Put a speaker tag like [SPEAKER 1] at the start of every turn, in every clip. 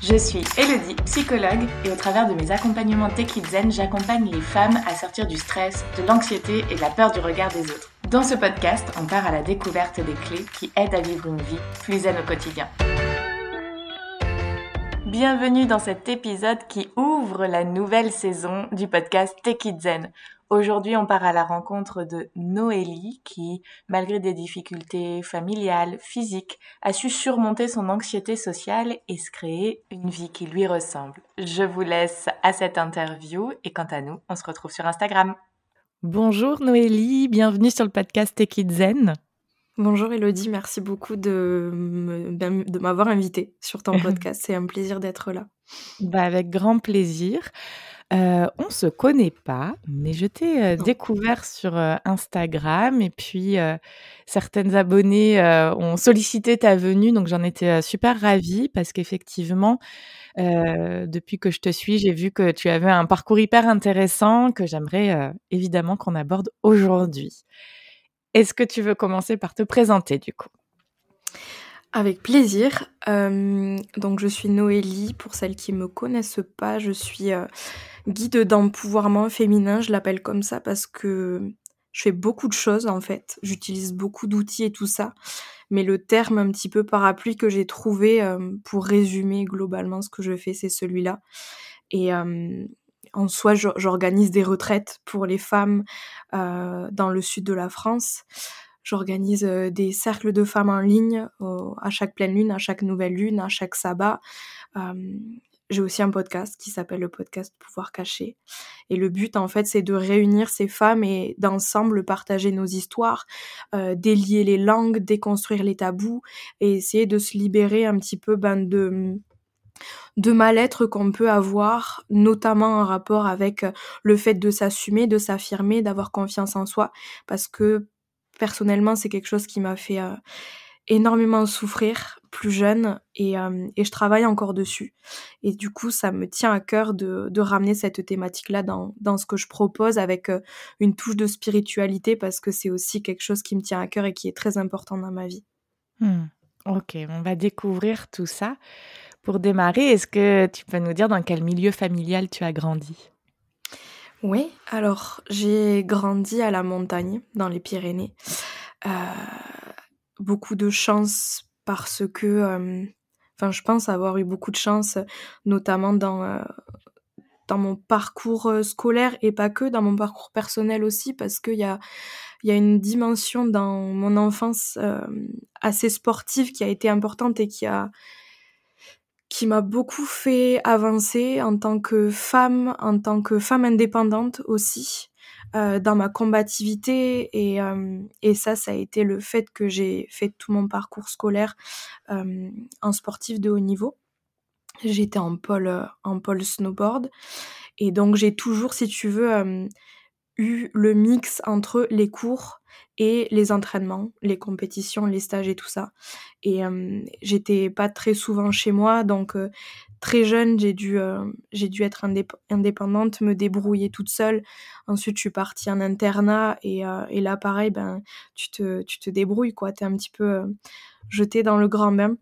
[SPEAKER 1] Je suis Elodie, psychologue, et au travers de mes accompagnements Tech Zen, j'accompagne les femmes à sortir du stress, de l'anxiété et de la peur du regard des autres. Dans ce podcast, on part à la découverte des clés qui aident à vivre une vie plus zen au quotidien. Bienvenue dans cet épisode qui ouvre la nouvelle saison du podcast Tech Zen. Aujourd'hui, on part à la rencontre de Noélie qui, malgré des difficultés familiales, physiques, a su surmonter son anxiété sociale et se créer une vie qui lui ressemble. Je vous laisse à cette interview et quant à nous, on se retrouve sur Instagram. Bonjour Noélie, bienvenue sur le podcast Take Zen.
[SPEAKER 2] Bonjour Elodie, merci beaucoup de, m'avoir invitée sur ton podcast. C'est un plaisir d'être là.
[SPEAKER 1] Bah avec grand plaisir. Euh, on se connaît pas, mais je t'ai euh, découvert sur euh, Instagram et puis euh, certaines abonnées ont sollicité ta venue, donc j'en étais super ravie parce qu'effectivement, depuis que je te suis, j'ai vu que tu avais un parcours hyper intéressant que j'aimerais évidemment qu'on aborde aujourd'hui. Est-ce que tu veux commencer par te présenter du coup?
[SPEAKER 2] Avec plaisir. donc je suis Noélie, pour celles qui me connaissent pas, je suis guide d'empouvoirment féminin, je l'appelle comme ça parce que je fais beaucoup de choses en fait. J'utilise beaucoup d'outils et tout ça. Mais le terme un petit peu parapluie que j'ai trouvé euh, pour résumer globalement ce que je fais, c'est celui-là. Et euh, en soi, j'organise des retraites pour les femmes euh, dans le sud de la France. J'organise des cercles de femmes en ligne à chaque pleine lune, à chaque nouvelle lune, à chaque sabbat. J'ai aussi un podcast qui s'appelle le podcast Pouvoir caché. Et le but, en fait, c'est de réunir ces femmes et d'ensemble partager nos histoires, euh, délier les langues, déconstruire les tabous et essayer de se libérer un petit peu ben, de de mal-être qu'on peut avoir, notamment en rapport avec le fait de s'assumer, de s'affirmer, d'avoir confiance en soi, parce que personnellement, c'est quelque chose qui m'a fait euh, énormément souffrir plus jeune et, euh, et, je travaille encore dessus. Et du coup, ça me tient à cœur de, ramener cette thématique-là dans, dans, ce que je propose avec euh, une touche de spiritualité parce que c'est aussi quelque chose qui me tient à cœur et qui est très important dans ma vie.
[SPEAKER 1] Hmm. Ok, on va découvrir tout ça. Pour démarrer, est-ce que tu peux nous dire dans quel milieu familial tu as grandi?
[SPEAKER 2] Oui, alors j'ai grandi à la montagne, dans les Pyrénées. Euh, beaucoup de chance parce que, euh, enfin, je pense avoir eu beaucoup de chance, notamment dans euh, mon parcours scolaire et pas que, dans mon parcours personnel aussi, parce qu'il y y a une dimension dans mon enfance assez sportive qui a été importante et qui a qui m'a beaucoup fait avancer en tant que femme, en tant que femme indépendante aussi. Euh, dans ma combativité et, euh, et ça, ça a été le fait que j'ai fait tout mon parcours scolaire euh, en sportif de haut niveau. J'étais en pôle, en pôle snowboard et donc j'ai toujours, si tu veux, eu le mix entre les cours et les entraînements, les compétitions, les stages et tout ça. Et j'étais pas très souvent chez moi, donc très jeune, j'ai dû, euh, dû être indépendante, me débrouiller toute seule. Ensuite, je suis partie en internat et, euh, et là, pareil, ben, tu te, tu te débrouilles, quoi. es un petit peu euh, jetée dans le grand bain.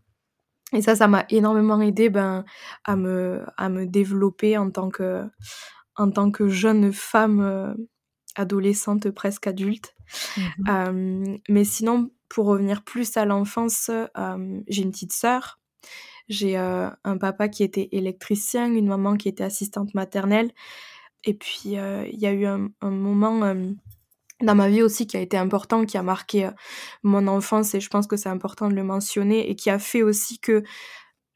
[SPEAKER 2] Et ça, ça m'a énormément aidé ben, à, me, à me développer en tant que, en tant que jeune femme adolescente, presque adulte. Mmh mais sinon, pour revenir plus à l'enfance, j'ai une petite sœur j'ai un papa qui était électricien, une maman qui était assistante maternelle. Et puis, il y a eu un, moment dans ma vie aussi qui a été important, qui a marqué mon enfance, et je pense que c'est important de le mentionner, et qui a fait aussi que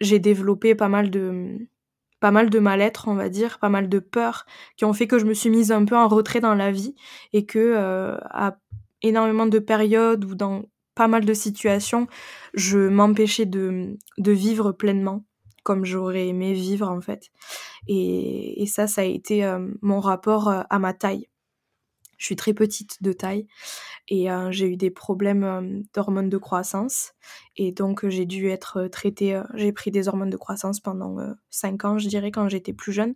[SPEAKER 2] j'ai développé pas mal de pas mal de mal-être, on va dire, pas mal de peurs, qui ont fait que je me suis mise un peu en retrait dans la vie, et que à énormément de périodes ou dans pas mal de situations, je m'empêchais de, de vivre pleinement comme j'aurais aimé vivre en fait. Et, et ça, ça a été euh, mon rapport euh, à ma taille. Je suis très petite de taille et euh, j'ai eu des problèmes d'hormones de croissance et donc j'ai dû être traitée. j'ai pris des hormones de croissance pendant 5 ans, je dirais, quand j'étais plus jeune,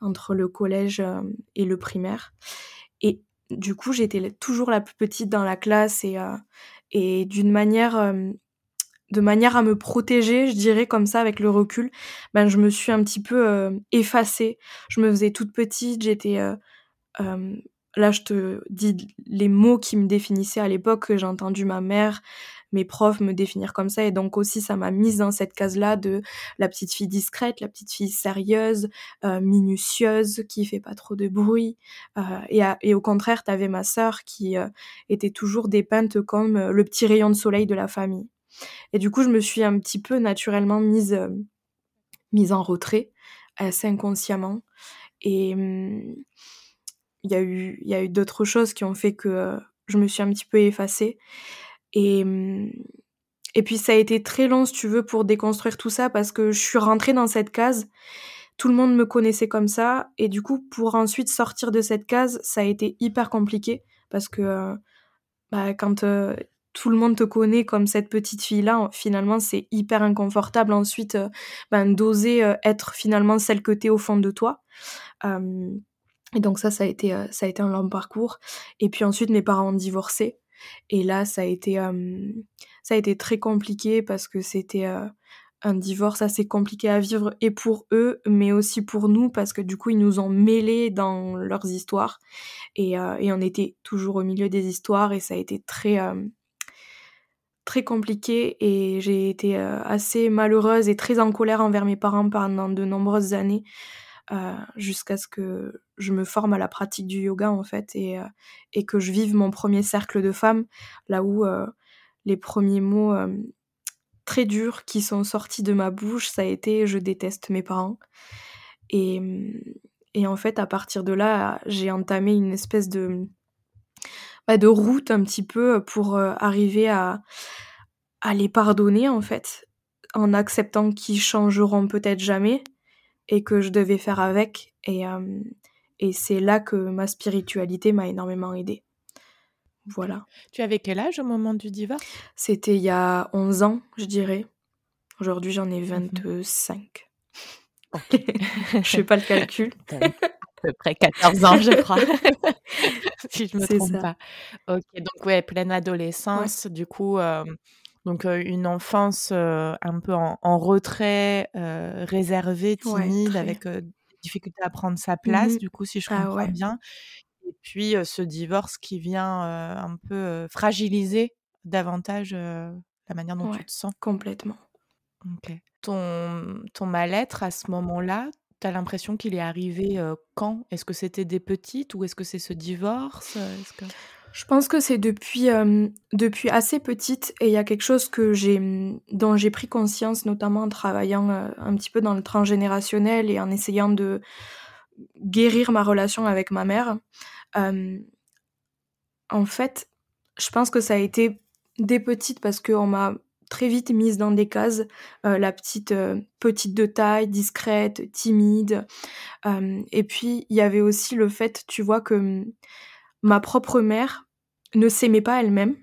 [SPEAKER 2] entre le collège et le primaire. Et du coup, j'étais toujours la plus petite dans la classe et, et d'une manière de manière à me protéger, je dirais comme ça avec le recul, ben je me suis un petit peu euh, effacée. Je me faisais toute petite, j'étais euh, euh, là je te dis les mots qui me définissaient à l'époque, j'ai entendu ma mère, mes profs me définir comme ça et donc aussi ça m'a mise dans cette case-là de la petite fille discrète, la petite fille sérieuse, minutieuse, qui fait pas trop de bruit et, et, au contraire, tu avais ma sœur qui était toujours dépeinte comme le petit rayon de soleil de la famille. Et du coup, je me suis un petit peu naturellement mise, euh, mise en retrait, assez inconsciemment. Et hum, il y a eu, y a eu d'autres choses qui ont fait que euh, je me suis un petit peu effacée. Et, hum, et puis ça a été très long, si tu veux, pour déconstruire tout ça, parce que je suis rentrée dans cette case. Tout le monde me connaissait comme ça. Et du coup, pour ensuite sortir de cette case, ça a été hyper compliqué. Parce que euh, bah, quand tout le monde te connaît comme cette petite fille-là, finalement, c'est hyper inconfortable ensuite euh, ben, d'oser euh, être finalement celle que t'es au fond de toi. Et donc ça, ça a été, euh, ça a été un long parcours. Et puis ensuite, mes parents ont divorcé. Et là, ça a été, ça a été très compliqué parce que c'était un divorce assez compliqué à vivre et pour eux, mais aussi pour nous parce que du coup, ils nous ont mêlés dans leurs histoires et, et on était toujours au milieu des histoires et ça a été très très compliqué et j'ai été euh, assez malheureuse et très en colère envers mes parents pendant de nombreuses années euh, jusqu'à ce que je me forme à la pratique du yoga en fait et, euh, et que je vive mon premier cercle de femmes. Là où les premiers mots très durs qui sont sortis de ma bouche ça a été je déteste mes parents et, et en fait à partir de là j'ai entamé une espèce de de route un petit peu pour arriver à, à les pardonner en fait, en acceptant qu'ils changeront peut-être jamais et que je devais faire avec. Et, et c'est là que ma spiritualité m'a énormément aidée. Voilà.
[SPEAKER 1] Tu avais quel âge au moment du divorce?
[SPEAKER 2] C'était il y a 11 ans, je dirais. Aujourd'hui, j'en ai 25. Mmh je fais pas le calcul.
[SPEAKER 1] à peu près 14 ans, je crois, si je me trompe pas. Ok, donc ouais, pleine adolescence, du coup, euh, donc euh, une enfance euh, un peu en, retrait, réservée, timide, avec des difficulté à prendre sa place, mmh du coup, si je ah comprends bien. Et puis ce divorce qui vient un peu fragiliser davantage la manière dont tu te sens.
[SPEAKER 2] Complètement.
[SPEAKER 1] Ton, ton mal-être à ce moment-là, tu as l'impression qu'il est arrivé quand? Est-ce que c'était des petites ou est-ce que c'est ce divorce?
[SPEAKER 2] Je pense que c'est depuis, depuis assez petite et il y a quelque chose que dont j'ai pris conscience, notamment en travaillant un petit peu dans le transgénérationnel et en essayant de guérir ma relation avec ma mère. en fait, je pense que ça a été des petites parce qu'on m'a très vite mise dans des cases, euh, la petite euh, petite de taille, discrète, timide. Euh, et puis il y avait aussi le fait, tu vois, que ma propre mère ne s'aimait pas elle-même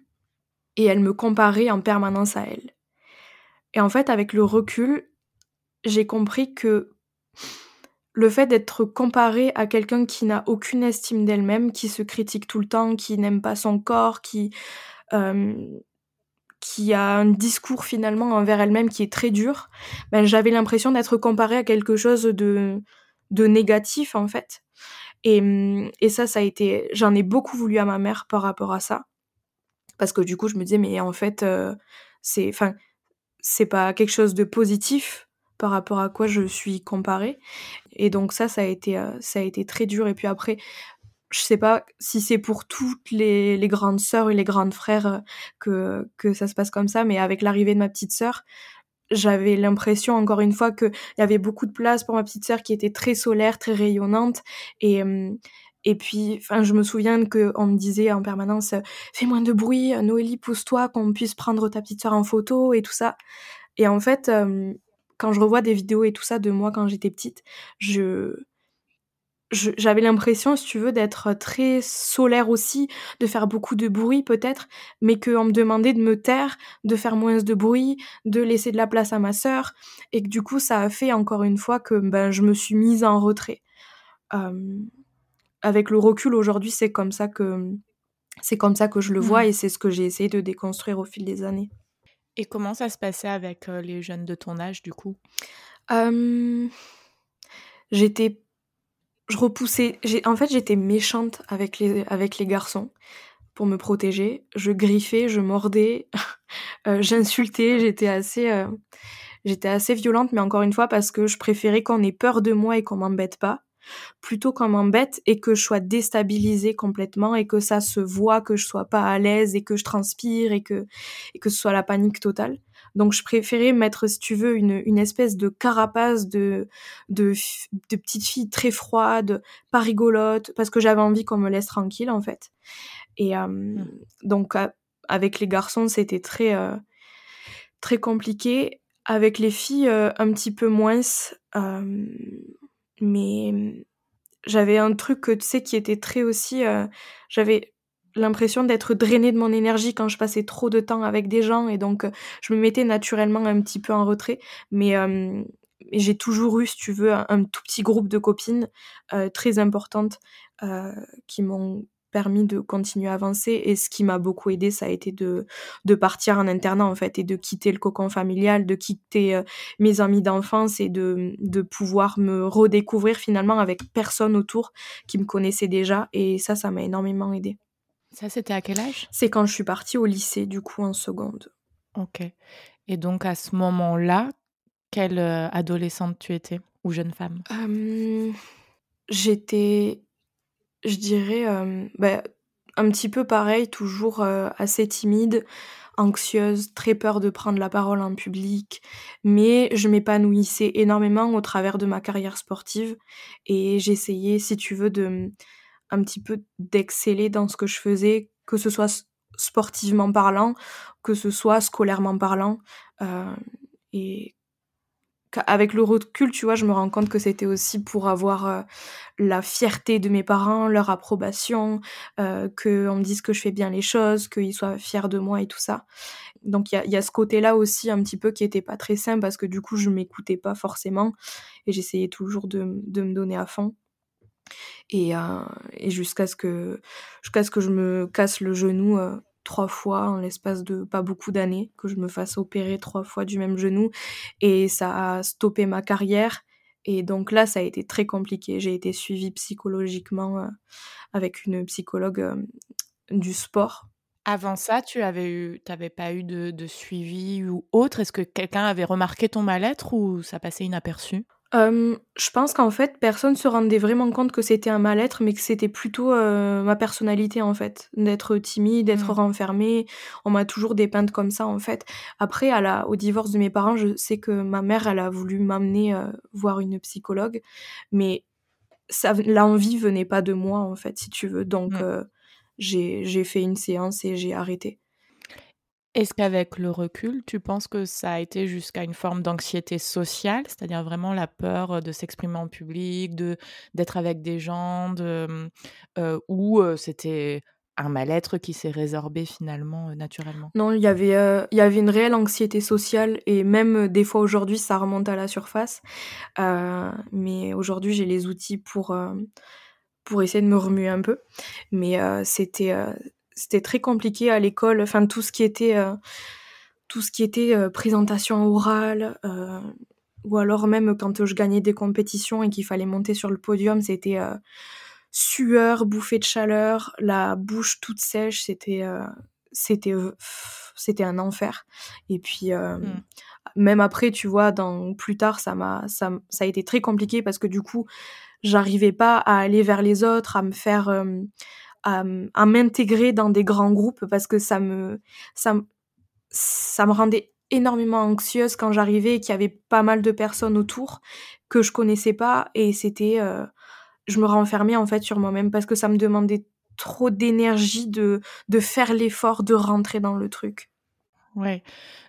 [SPEAKER 2] et elle me comparait en permanence à elle. Et en fait, avec le recul, j'ai compris que le fait d'être comparée à quelqu'un qui n'a aucune estime d'elle-même, qui se critique tout le temps, qui n'aime pas son corps, qui qui a un discours finalement envers elle-même qui est très dur, ben, j'avais l'impression d'être comparée à quelque chose de, de négatif en fait. Et, et ça, ça a été, j'en ai beaucoup voulu à ma mère par rapport à ça, parce que du coup, je me disais mais en fait, euh, c'est, enfin, c'est pas quelque chose de positif par rapport à quoi je suis comparée. Et donc ça, ça a été, euh, ça a été très dur. Et puis après, je sais pas si c'est pour toutes les, les, grandes sœurs et les grandes frères euh, que, que ça se passe comme ça, mais avec l'arrivée de ma petite sœur, j'avais l'impression encore une fois qu'il y avait beaucoup de place pour ma petite sœur qui était très solaire, très rayonnante et et puis enfin je me souviens que on me disait en permanence fais moins de bruit, Noélie pousse-toi qu'on puisse prendre ta petite sœur en photo et tout ça. Et en fait quand je revois des vidéos et tout ça de moi quand j'étais petite, je j'avais l'impression, si tu veux, d'être très solaire aussi, de faire beaucoup de bruit peut-être, mais qu'on me demandait de me taire, de faire moins de bruit, de laisser de la place à ma sœur, et que du coup ça a fait encore une fois que ben, je me suis mise en retrait. avec le recul aujourd'hui, c'est comme ça que c'est comme ça que je le vois, mmh. et c'est ce que j'ai essayé de déconstruire au fil des années.
[SPEAKER 1] Et comment ça se passait avec les jeunes de ton âge, du coup?
[SPEAKER 2] J'étais. Je repoussais. En fait, j'étais méchante avec les, garçons pour me protéger. Je griffais, je mordais, j'insultais, j'étais assez. J'étais assez violente, mais encore une fois, parce que je préférais qu'on ait peur de moi et qu'on m'embête pas, plutôt qu'on m'embête et que je sois déstabilisée complètement et que ça se voit que je sois pas à l'aise et que je transpire et que, et que ce soit la panique totale. Donc je préférais mettre, si tu veux, une, une espèce de carapace de, de, de petite fille très froide, pas rigolote, parce que j'avais envie qu'on me laisse tranquille en fait. Et euh, mmh. donc avec les garçons, c'était très, euh, très compliqué. Avec les filles, euh, un petit peu moins. Mais j'avais un truc tu sais qui était très aussi. J'avais l'impression d'être drainée de mon énergie quand je passais trop de temps avec des gens et donc je me mettais naturellement un petit peu en retrait. Mais j'ai toujours eu, si tu veux, un, tout petit groupe de copines très importantes qui m'ont permis de continuer à avancer. Et ce qui m'a beaucoup aidé, ça a été de, de partir en internat, en fait, et de quitter le cocon familial, de quitter euh, mes amis d'enfance et de, de pouvoir me redécouvrir finalement avec personne autour qui me connaissait déjà. Et ça, ça m'a énormément aidé.
[SPEAKER 1] Ça, c'était à quel âge?
[SPEAKER 2] C'est quand je suis partie au lycée, du coup, en seconde.
[SPEAKER 1] Ok. Et donc, à ce moment-là, quelle euh, adolescente tu étais? Ou jeune femme?
[SPEAKER 2] J'étais je dirais, bah, un petit peu pareil, toujours, assez timide, anxieuse, très peur de prendre la parole en public, mais je m'épanouissais énormément au travers de ma carrière sportive et j'essayais, si tu veux, de, un petit peu d'exceller dans ce que je faisais, que ce soit sportivement parlant, que ce soit scolairement parlant, et avec le recul, tu vois, je me rends compte que c'était aussi pour avoir euh, la fierté de mes parents, leur approbation, euh, qu'on me dise que je fais bien les choses, qu'ils soient fiers de moi et tout ça. Donc il y a, y a, ce côté-là aussi un petit peu qui était pas très simple parce que du coup je m'écoutais pas forcément et j'essayais toujours de, de, me donner à fond. Et, euh, et jusqu'à ce que jusqu'à ce que je me casse le genou euh, trois fois en l'espace de pas beaucoup d'années, que je me fasse opérer trois fois du même genou. Et ça a stoppé ma carrière. Et donc là, ça a été très compliqué. J'ai été suivie psychologiquement euh, avec une psychologue du sport.
[SPEAKER 1] Avant ça, tu avais eu, t'avais pas eu de, de suivi ou autre? Est-ce que quelqu'un avait remarqué ton mal-être ou ça passait inaperçu?
[SPEAKER 2] Je pense qu'en fait, personne se rendait vraiment compte que c'était un mal-être, mais que c'était plutôt, ma personnalité, en fait. D'être timide, d'être mmh. renfermée. On m'a toujours dépeinte comme ça, en fait. Après, à la au divorce de mes parents, je sais que ma mère, elle a voulu m'amener, voir une psychologue, mais ça l'envie venait pas de moi, en fait, si tu veux. Donc mmh. j'ai j'ai fait une séance et j'ai arrêté.
[SPEAKER 1] Est-ce qu'avec le recul, tu penses que ça a été jusqu'à une forme d'anxiété sociale, c'est-à-dire vraiment la peur de s'exprimer en public, de d'être avec des gens, ou c'était un mal-être qui s'est résorbé finalement naturellement?
[SPEAKER 2] Non, il y avait y avait une réelle anxiété sociale et même des fois aujourd'hui ça remonte à la surface. mais aujourd'hui j'ai les outils pour pour essayer de me remuer un peu. Mais c'était c'était très compliqué à l'école. Enfin, tout ce qui était, euh, tout ce qui était euh, présentation orale, euh, ou alors même quand je gagnais des compétitions et qu'il fallait monter sur le podium, c'était sueur, bouffée de chaleur, la bouche toute sèche. C'était, c'était, c'était un enfer. Et puis. Mmh. Même après, tu vois, dans plus tard, ça m'a, ça, ça a été très compliqué parce que du coup, j'arrivais pas à aller vers les autres, à me faire, à, m'intégrer dans des grands groupes parce que ça me, ça, ça me rendait énormément anxieuse quand j'arrivais et qu'il y avait pas mal de personnes autour que je connaissais pas et c'était euh, je me renfermais en fait sur moi-même parce que ça me demandait trop d'énergie de, de faire l'effort de rentrer dans le truc.
[SPEAKER 1] Ouais.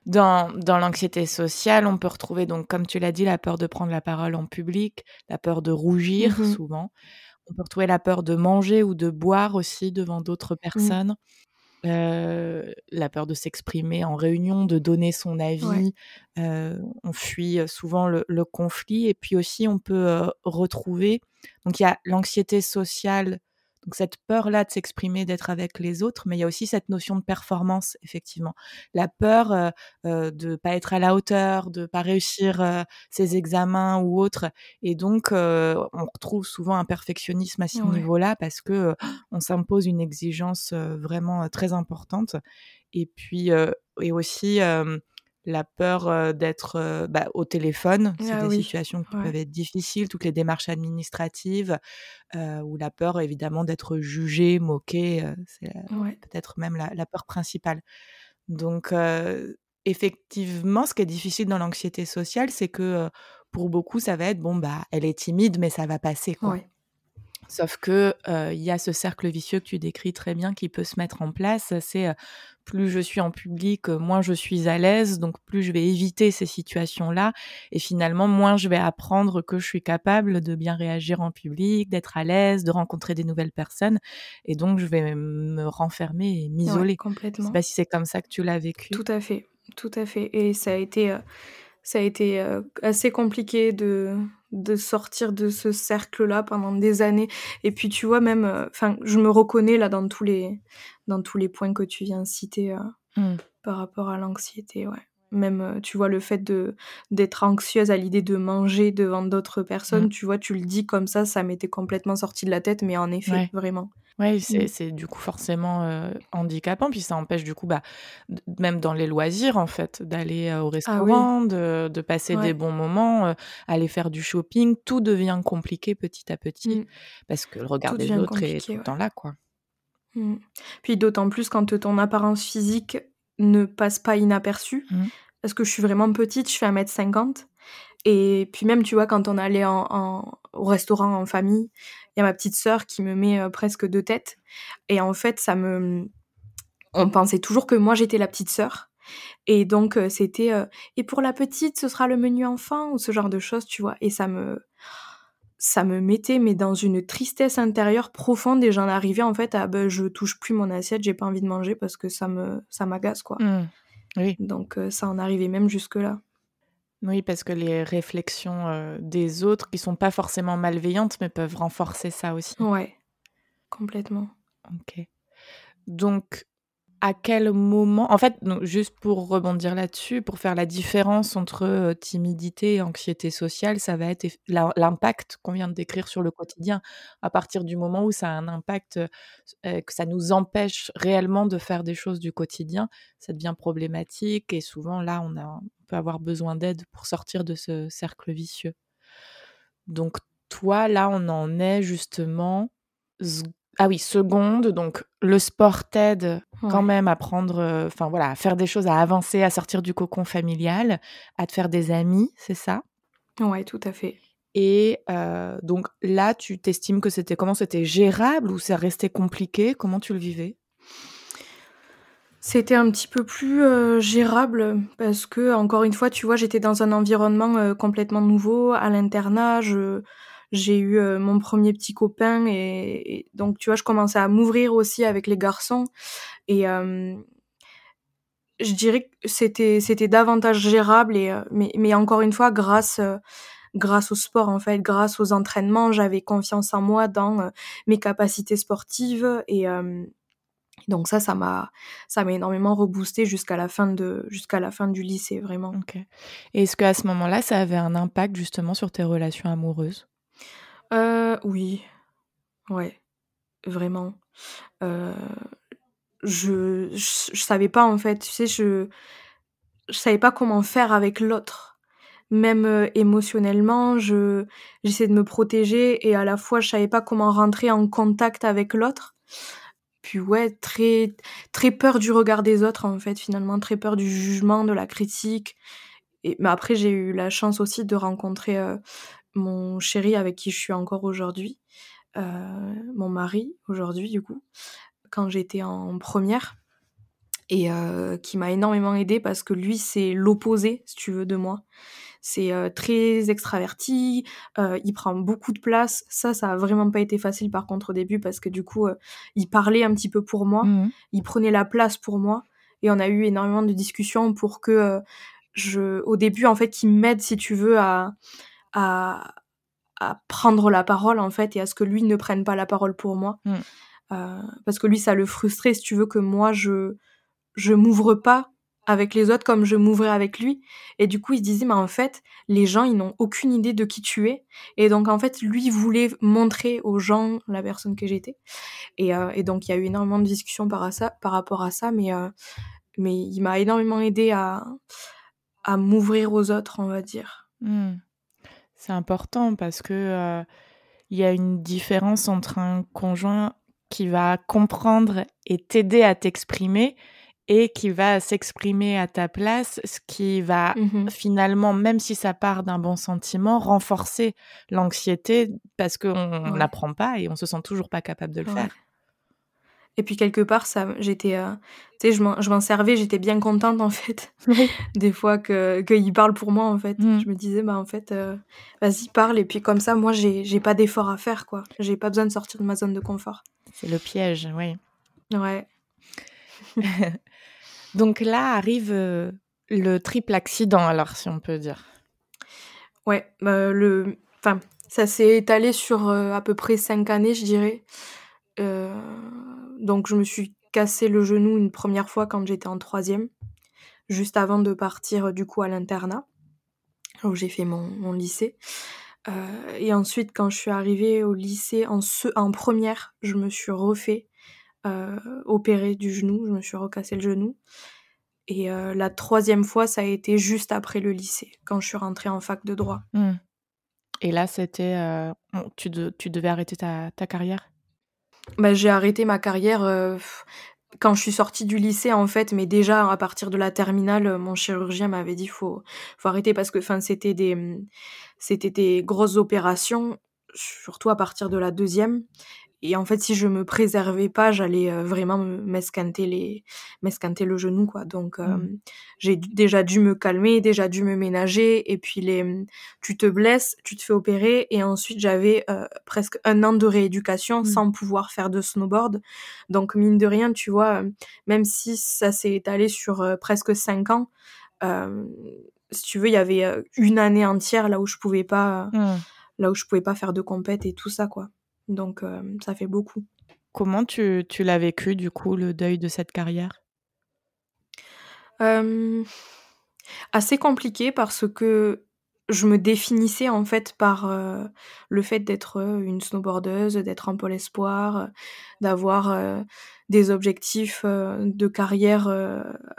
[SPEAKER 1] Dans, dans l'anxiété sociale, on peut retrouver donc comme tu l'as dit la peur de prendre la parole en public, la peur de rougir mmh souvent. On peut retrouver la peur de manger ou de boire aussi devant d'autres mmh. personnes. la peur de s'exprimer en réunion, de donner son avis. on fuit souvent le, conflit. Et puis aussi, on peut retrouver. Donc, il y a l'anxiété sociale Donc cette peur-là de s'exprimer, d'être avec les autres, mais il y a aussi cette notion de performance, effectivement. La peur euh, euh, de pas être à la hauteur, de pas réussir euh, ses examens ou autres. Et donc, on retrouve souvent un perfectionnisme à ce niveau-là parce que on s'impose une exigence vraiment très importante. Et puis, et aussi la peur d'être bah, au téléphone, c'est ah des situations qui peuvent être difficiles, toutes les démarches administratives, ou la peur évidemment d'être jugé, moqué, c'est peut-être même la, peur principale. Donc effectivement, ce qui est difficile dans l'anxiété sociale, c'est que pour beaucoup, ça va être bon bah elle est timide, mais ça va passer quoi. Sauf que il y a ce cercle vicieux que tu décris très bien qui peut se mettre en place. C'est plus je suis en public, moins je suis à l'aise, donc plus je vais éviter ces situations-là, et finalement moins je vais apprendre que je suis capable de bien réagir en public, d'être à l'aise, de rencontrer des nouvelles personnes, et donc je vais me renfermer et m'isoler.
[SPEAKER 2] complètement.
[SPEAKER 1] Je sais pas si c'est comme ça que tu l'as vécu.
[SPEAKER 2] Tout à fait, tout à fait, et ça a été ça a été assez compliqué de, de sortir de ce cercle-là pendant des années. Et puis tu vois même, enfin, je me reconnais là dans tous les dans tous les points que tu viens de citer mmh. par rapport à l'anxiété, ouais. Même, tu vois, le fait de d'être anxieuse à l'idée de manger devant d'autres personnes, mmh. tu vois, tu le dis comme ça, ça m'était complètement sorti de la tête, mais en effet, vraiment.
[SPEAKER 1] Oui, mmh. c'est du coup forcément handicapant, puis ça empêche du coup, bah, même dans les loisirs en fait, d'aller au ah restaurant, de, de, passer des bons moments, aller faire du shopping, tout devient compliqué petit à petit, mmh. parce que le regard des autres est tout le temps là, quoi.
[SPEAKER 2] Mmh. Puis d'autant plus quand ton apparence physique ne passe pas inaperçue, parce que je suis vraiment petite, je fais 1m50, et puis même, tu vois, quand on allait en, au restaurant en famille, il y a ma petite sœur qui me met euh, presque deux têtes. Et en fait, ça me... On pensait toujours que moi, j'étais la petite sœur. Et donc, euh, c'était... Euh, et pour la petite, ce sera le menu enfant ou ce genre de choses, tu vois. Et ça me... Ça me mettait mais dans une tristesse intérieure profonde et j'en arrivais en fait à ben, je touche plus mon assiette, j'ai pas envie de manger parce que ça me ça m'agace quoi. Mmh. Oui. Donc ça en arrivait même jusque là.
[SPEAKER 1] Oui, parce que les réflexions des autres, qui sont pas forcément malveillantes, mais peuvent renforcer ça aussi.
[SPEAKER 2] Ouais, complètement.
[SPEAKER 1] Ok. Donc, à quel moment, en fait, juste pour rebondir là-dessus, pour faire la différence entre timidité et anxiété sociale, ça va être l'impact qu'on vient de décrire sur le quotidien. À partir du moment où ça a un impact, que ça nous empêche réellement de faire des choses du quotidien, ça devient problématique et souvent là, on, on peut avoir besoin d'aide pour sortir de ce cercle vicieux. Donc toi, là, on en est justement ah oui, seconde, donc le sport t'aide quand même à prendre, euh, enfin voilà, à faire des choses, à avancer, à sortir du cocon familial, à te faire des amis, c'est ça?
[SPEAKER 2] Ouais, tout à fait.
[SPEAKER 1] Et euh, donc là, tu t'estimes que c'était comment C'était gérable ou ça restait compliqué? Comment tu le vivais?
[SPEAKER 2] C'était un petit peu plus euh, gérable parce que, encore une fois, tu vois, j'étais dans un environnement complètement nouveau, à l'internat, je j'ai eu euh, mon premier petit copain et, donc tu vois je commençais à m'ouvrir aussi avec les garçons et euh, je dirais que c'était c'était davantage gérable et euh, mais encore une fois grâce grâce au sport en fait grâce aux entraînements j'avais confiance en moi dans mes capacités sportives et donc ça ça m'a ça m'a énormément reboosté jusqu'à la fin de jusqu'à la fin du lycée vraiment.
[SPEAKER 1] Et est-ce qu'à ce moment-là ça avait un impact justement sur tes relations amoureuses?
[SPEAKER 2] Euh, oui. Ouais, vraiment. Euh, je, je savais pas en fait, tu sais, je savais pas comment faire avec l'autre. Même, euh, émotionnellement, je j'essayais de me protéger et à la fois je savais pas comment rentrer en contact avec l'autre. Puis ouais, très très peur du regard des autres en fait, finalement, très peur du jugement, de la critique et mais après j'ai eu la chance aussi de rencontrer, mon chéri avec qui je suis encore aujourd'hui, euh, mon mari aujourd'hui du coup, quand j'étais en première, et euh, qui m'a énormément aidé parce que lui c'est l'opposé, si tu veux, de moi. C'est euh, très extraverti, il prend beaucoup de place. Ça, ça a vraiment pas été facile par contre au début parce que du coup, il parlait un petit peu pour moi, mmh il prenait la place pour moi, et on a eu énormément de discussions pour que je, au début en fait, qu'il m'aide si tu veux à à, à prendre la parole en fait et à ce que lui ne prenne pas la parole pour moi.
[SPEAKER 1] Mmh.
[SPEAKER 2] Euh, parce que lui, ça le frustrait, si tu veux, que moi, je je m'ouvre pas avec les autres comme je m'ouvrais avec lui. Et du coup, il se disait, mais en fait, les gens, ils n'ont aucune idée de qui tu es. Et donc, en fait, lui voulait montrer aux gens la personne que j'étais. Et, euh, et, donc, il y a eu énormément de discussions par, ça, par rapport à ça, mais, euh, mais il m'a énormément aidé à, à m'ouvrir aux autres, on va dire.
[SPEAKER 1] Mmh. C'est important parce que euh, il y a une différence entre un conjoint qui va comprendre et t'aider à t'exprimer et qui va s'exprimer à ta place, ce qui va
[SPEAKER 2] Mmh
[SPEAKER 1] finalement, même si ça part d'un bon sentiment, renforcer l'anxiété parce qu'on
[SPEAKER 2] Ouais.
[SPEAKER 1] n'apprend pas et on se sent toujours pas capable de le
[SPEAKER 2] Ouais.
[SPEAKER 1] faire.
[SPEAKER 2] Et puis quelque part, ça, j'étais, euh, tu sais, je m'en, servais, j'étais bien contente en fait. Des fois que qu'il parle pour moi en fait,
[SPEAKER 1] Mmh.
[SPEAKER 2] je me disais bah en fait, euh, vas-y parle et puis comme ça, moi j'ai j'ai pas d'effort à faire quoi. J'ai pas besoin de sortir de ma zone de confort.
[SPEAKER 1] C'est le piège, oui.
[SPEAKER 2] Ouais.
[SPEAKER 1] Donc là arrive euh, le triple accident, alors si on peut dire.
[SPEAKER 2] Ouais, bah, le, enfin, ça s'est étalé sur à peu près cinq années, je dirais. Euh, donc je me suis cassé le genou une première fois quand j'étais en troisième, juste avant de partir du coup à l'internat, où j'ai fait mon, lycée. Euh, et ensuite, quand je suis arrivée au lycée en, en première, je me suis refait euh, opérer du genou, je me suis recassé le genou. Et euh, la troisième fois, ça a été juste après le lycée, quand je suis rentrée en fac de droit.
[SPEAKER 1] Mmh. Et là, c'était. euh, tu, tu devais arrêter ta carrière?
[SPEAKER 2] Bah, j'ai arrêté ma carrière euh, quand je suis sortie du lycée en fait, mais déjà à partir de la terminale, euh, mon chirurgien m'avait dit faut faut arrêter parce que enfin c'était des c'était des grosses opérations, surtout à partir de la deuxième. Et en fait, si je me préservais pas, j'allais euh, vraiment me- m'esquinter les le genou quoi. Donc euh,
[SPEAKER 1] Mm.
[SPEAKER 2] j'ai déjà dû me calmer, déjà dû me ménager et puis les hum, tu te blesses, tu te fais opérer et ensuite j'avais euh, presque un an de rééducation
[SPEAKER 1] Mm.
[SPEAKER 2] sans pouvoir faire de snowboard. Donc mine de rien, tu vois, même si ça s'est étalé sur euh, presque cinq ans, si tu veux, il y avait une année entière là où je pouvais pas,
[SPEAKER 1] Mm.
[SPEAKER 2] là où je pouvais pas faire de compète et tout ça quoi. Donc euh, ça fait beaucoup.
[SPEAKER 1] Comment tu, tu l'as vécu, du coup, le deuil de cette carrière?
[SPEAKER 2] Euh, assez compliqué parce que je me définissais en fait par euh, le fait d'être euh, une snowboardeuse, d'être en pôle espoir, d'avoir euh, des objectifs euh, de carrière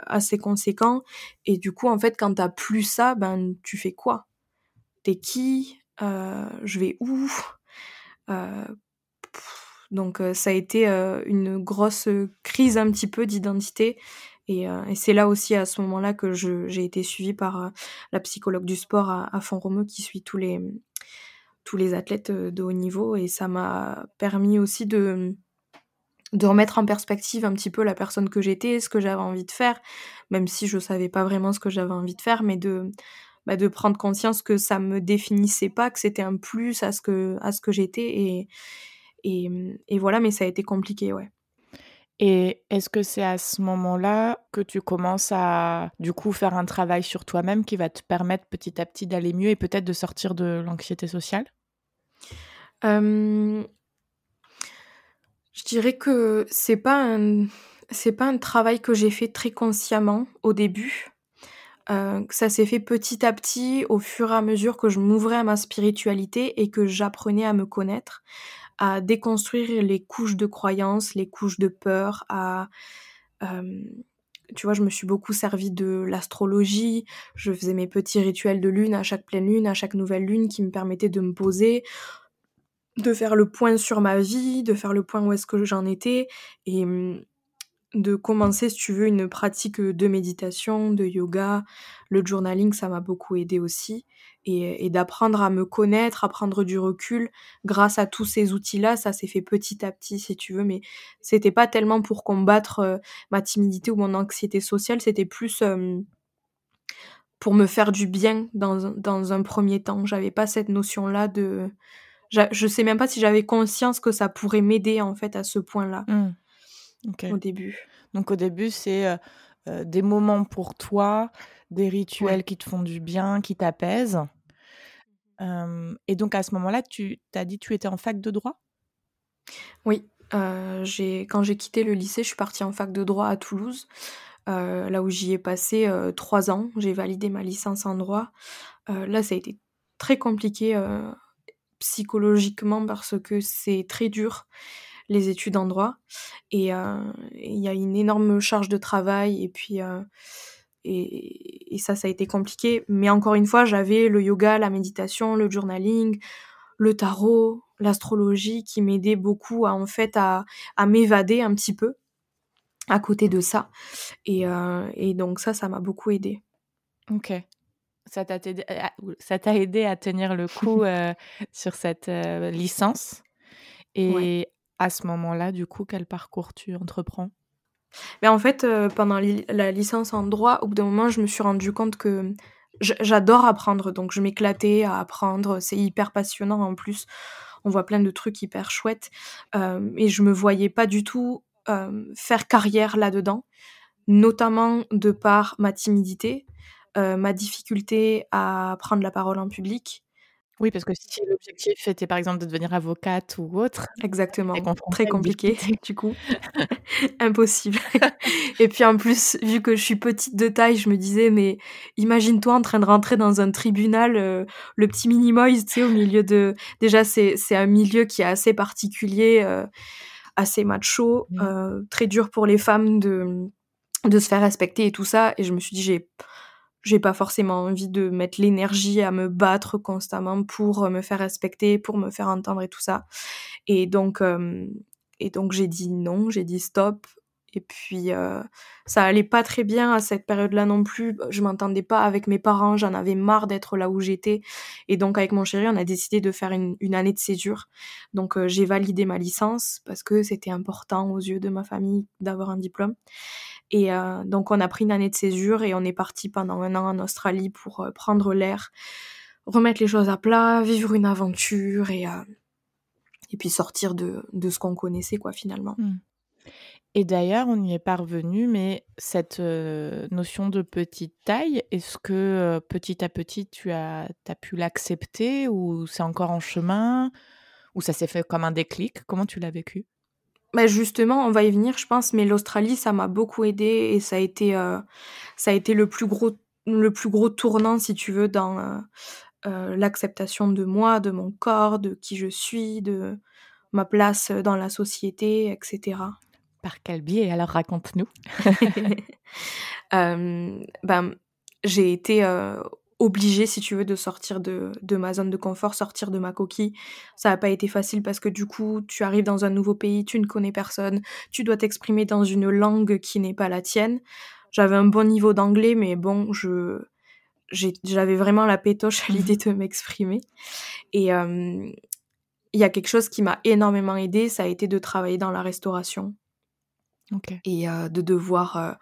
[SPEAKER 2] assez conséquents. Et du coup, en fait, quand t'as plus ça, ben tu fais quoi? T'es qui? Je vais où? Donc euh, ça a été euh, une grosse crise un petit peu d'identité. Et, euh, c'est là aussi à ce moment-là que j'ai été suivie par euh, la psychologue du sport à, à Font-Romeu qui suit tous les, tous les athlètes euh, de haut niveau. Et ça m'a permis aussi de, de remettre en perspective un petit peu la personne que j'étais, ce que j'avais envie de faire, même si je savais pas vraiment ce que j'avais envie de faire, mais de, bah, de prendre conscience que ça me définissait pas, que c'était un plus à ce que, à ce que j'étais. Et, et, et voilà, mais ça a été compliqué, ouais.
[SPEAKER 1] Et est-ce que c'est à ce moment-là que tu commences à, du coup, faire un travail sur toi-même qui va te permettre petit à petit d'aller mieux et peut-être de sortir de l'anxiété sociale?
[SPEAKER 2] Euh, je dirais que c'est pas un c'est pas un travail que j'ai fait très consciemment au début. Euh, ça s'est fait petit à petit au fur et à mesure que je m'ouvrais à ma spiritualité et que j'apprenais à me connaître, à déconstruire les couches de croyances, les couches de peur, à euh, tu vois, je me suis beaucoup servi de l'astrologie, je faisais mes petits rituels de lune à chaque pleine lune, à chaque nouvelle lune qui me permettaient de me poser, de faire le point sur ma vie, de faire le point où est-ce que j'en étais et hum, de commencer, si tu veux, une pratique de méditation, de yoga. Le journaling, ça m'a beaucoup aidé aussi. Et, d'apprendre à me connaître, à prendre du recul grâce à tous ces outils-là, ça s'est fait petit à petit, si tu veux. Mais c'était pas tellement pour combattre euh, ma timidité ou mon anxiété sociale, c'était plus euh, pour me faire du bien dans, dans un premier temps. J'avais pas cette notion-là de. Je sais même pas si j'avais conscience que ça pourrait m'aider en fait à ce point-là
[SPEAKER 1] Hmm.
[SPEAKER 2] Au début.
[SPEAKER 1] Donc au début, c'est euh, euh, des moments pour toi, des rituels
[SPEAKER 2] Ouais.
[SPEAKER 1] qui te font du bien, qui t'apaisent. et donc à ce moment-là, tu as dit tu étais en fac de droit?
[SPEAKER 2] Oui, quand j'ai quitté le lycée, je suis partie en fac de droit à Toulouse, là où j'y ai passé trois ans. J'ai validé ma licence en droit. là, ça a été très compliqué psychologiquement parce que c'est très dur les études en droit et il y a une énorme charge de travail et puis et, ça, ça a été compliqué. Mais encore une fois, j'avais le yoga, la méditation, le journaling, le tarot, l'astrologie qui m'aidait beaucoup à, en fait, à, m'évader un petit peu à côté de ça. Et, euh, donc ça, ça m'a beaucoup aidé.
[SPEAKER 1] Ok. Ça t'a aidé, aidé, à tenir le coup euh, sur cette euh, licence. Et à ce moment-là, du coup, quel parcours tu entreprends?
[SPEAKER 2] Mais en fait, euh, pendant la licence en droit, au bout d'un moment, je me suis rendu compte que j'adore apprendre, donc je m'éclatais à apprendre. C'est hyper passionnant en plus. On voit plein de trucs hyper chouettes. Euh, et je me voyais pas du tout euh, faire carrière là-dedans, notamment de par ma timidité, ma difficulté à prendre la parole en public,
[SPEAKER 1] oui, parce que si l'objectif était par exemple de devenir avocate ou autre,
[SPEAKER 2] exactement, très compliqué du coup, impossible. et puis en plus, vu que je suis petite de taille, je me disais mais imagine-toi en train de rentrer dans un tribunal, euh, le petit minimoise, tu sais, au milieu de, déjà c'est un milieu qui est assez particulier, euh, assez macho, euh, très dur pour les femmes de de se faire respecter et tout ça. Et je me suis dit j'ai j'ai pas forcément envie de mettre l'énergie à me battre constamment pour euh, me faire respecter, pour me faire entendre et tout ça. Et donc, euh, et donc j'ai dit non, j'ai dit stop. Et puis euh, ça allait pas très bien à cette période-là non plus. Je m'entendais pas avec mes parents, j'en avais marre d'être là où j'étais. Et donc avec mon chéri, on a décidé de faire une, une année de césure. Donc j'ai validé ma licence parce que c'était important aux yeux de ma famille d'avoir un diplôme. Et euh, donc on a pris une année de césure et on est parti pendant un an en Australie pour euh, prendre l'air, remettre les choses à plat, vivre une aventure et, euh, et puis sortir de, de ce qu'on connaissait quoi finalement. Mmh.
[SPEAKER 1] Et d'ailleurs, on y est parvenu, mais cette notion de petite taille, est-ce que petit à petit tu as, as pu l'accepter ou c'est encore en chemin ou ça s'est fait comme un déclic? Comment tu l'as vécu?
[SPEAKER 2] Bah, justement, on va y venir, je pense, mais l'Australie, ça m'a beaucoup aidé et ça a été, euh, ça a été le plus gros, le plus gros tournant, si tu veux, dans euh, euh, l'acceptation de moi, de mon corps, de qui je suis, de ma place dans la société, etc.
[SPEAKER 1] Par quel biais Alors raconte-nous.
[SPEAKER 2] ben, j'ai été obligée, si tu veux, de sortir de, de, ma zone de confort, sortir de ma coquille. Ça n'a pas été facile parce que du coup, tu arrives dans un nouveau pays, tu ne connais personne, tu dois t'exprimer dans une langue qui n'est pas la tienne. J'avais un bon niveau d'anglais, mais bon, je j'avais vraiment la pétoche à l'idée de m'exprimer. Et euh, il y a quelque chose qui m'a énormément aidé, ça a été de travailler dans la restauration. Et euh, de devoir, euh,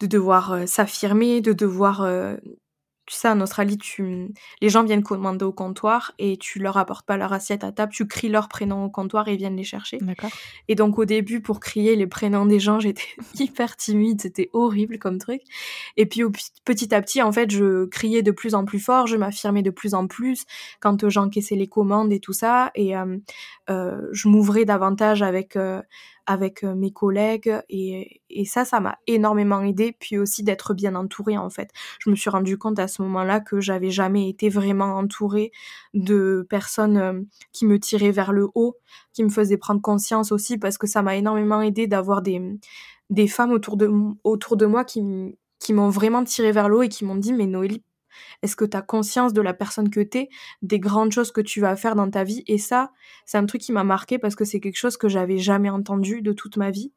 [SPEAKER 2] de devoir s'affirmer, de devoir tu sais, en Australie, tu... les gens viennent commander au comptoir et tu leur apportes pas leur assiette à table, tu cries leur prénom au comptoir et ils viennent les chercher.
[SPEAKER 1] D'accord.
[SPEAKER 2] Et donc, au début, pour crier les prénoms des gens, j'étais hyper timide, c'était horrible comme truc. Et puis, petit à petit, en fait, je criais de plus en plus fort, je m'affirmais de plus en plus quand j'encaissais les commandes et tout ça. Et euh, euh, je m'ouvrais davantage avec, euh, avec mes collègues et, et ça, ça m'a énormément aidé. Puis aussi d'être bien entourée en fait. Je me suis rendu compte à ce moment-là que j'avais jamais été vraiment entourée de personnes qui me tiraient vers le haut, qui me faisaient prendre conscience aussi parce que ça m'a énormément aidé d'avoir des, des femmes autour de, autour de moi qui, qui m'ont vraiment tiré vers le haut et qui m'ont dit mais Noélie est-ce que tu as conscience de la personne que tu es, des grandes choses que tu vas faire dans ta vie? Et ça, c'est un truc qui m'a marqué parce que c'est quelque chose que j'avais jamais entendu de toute ma vie.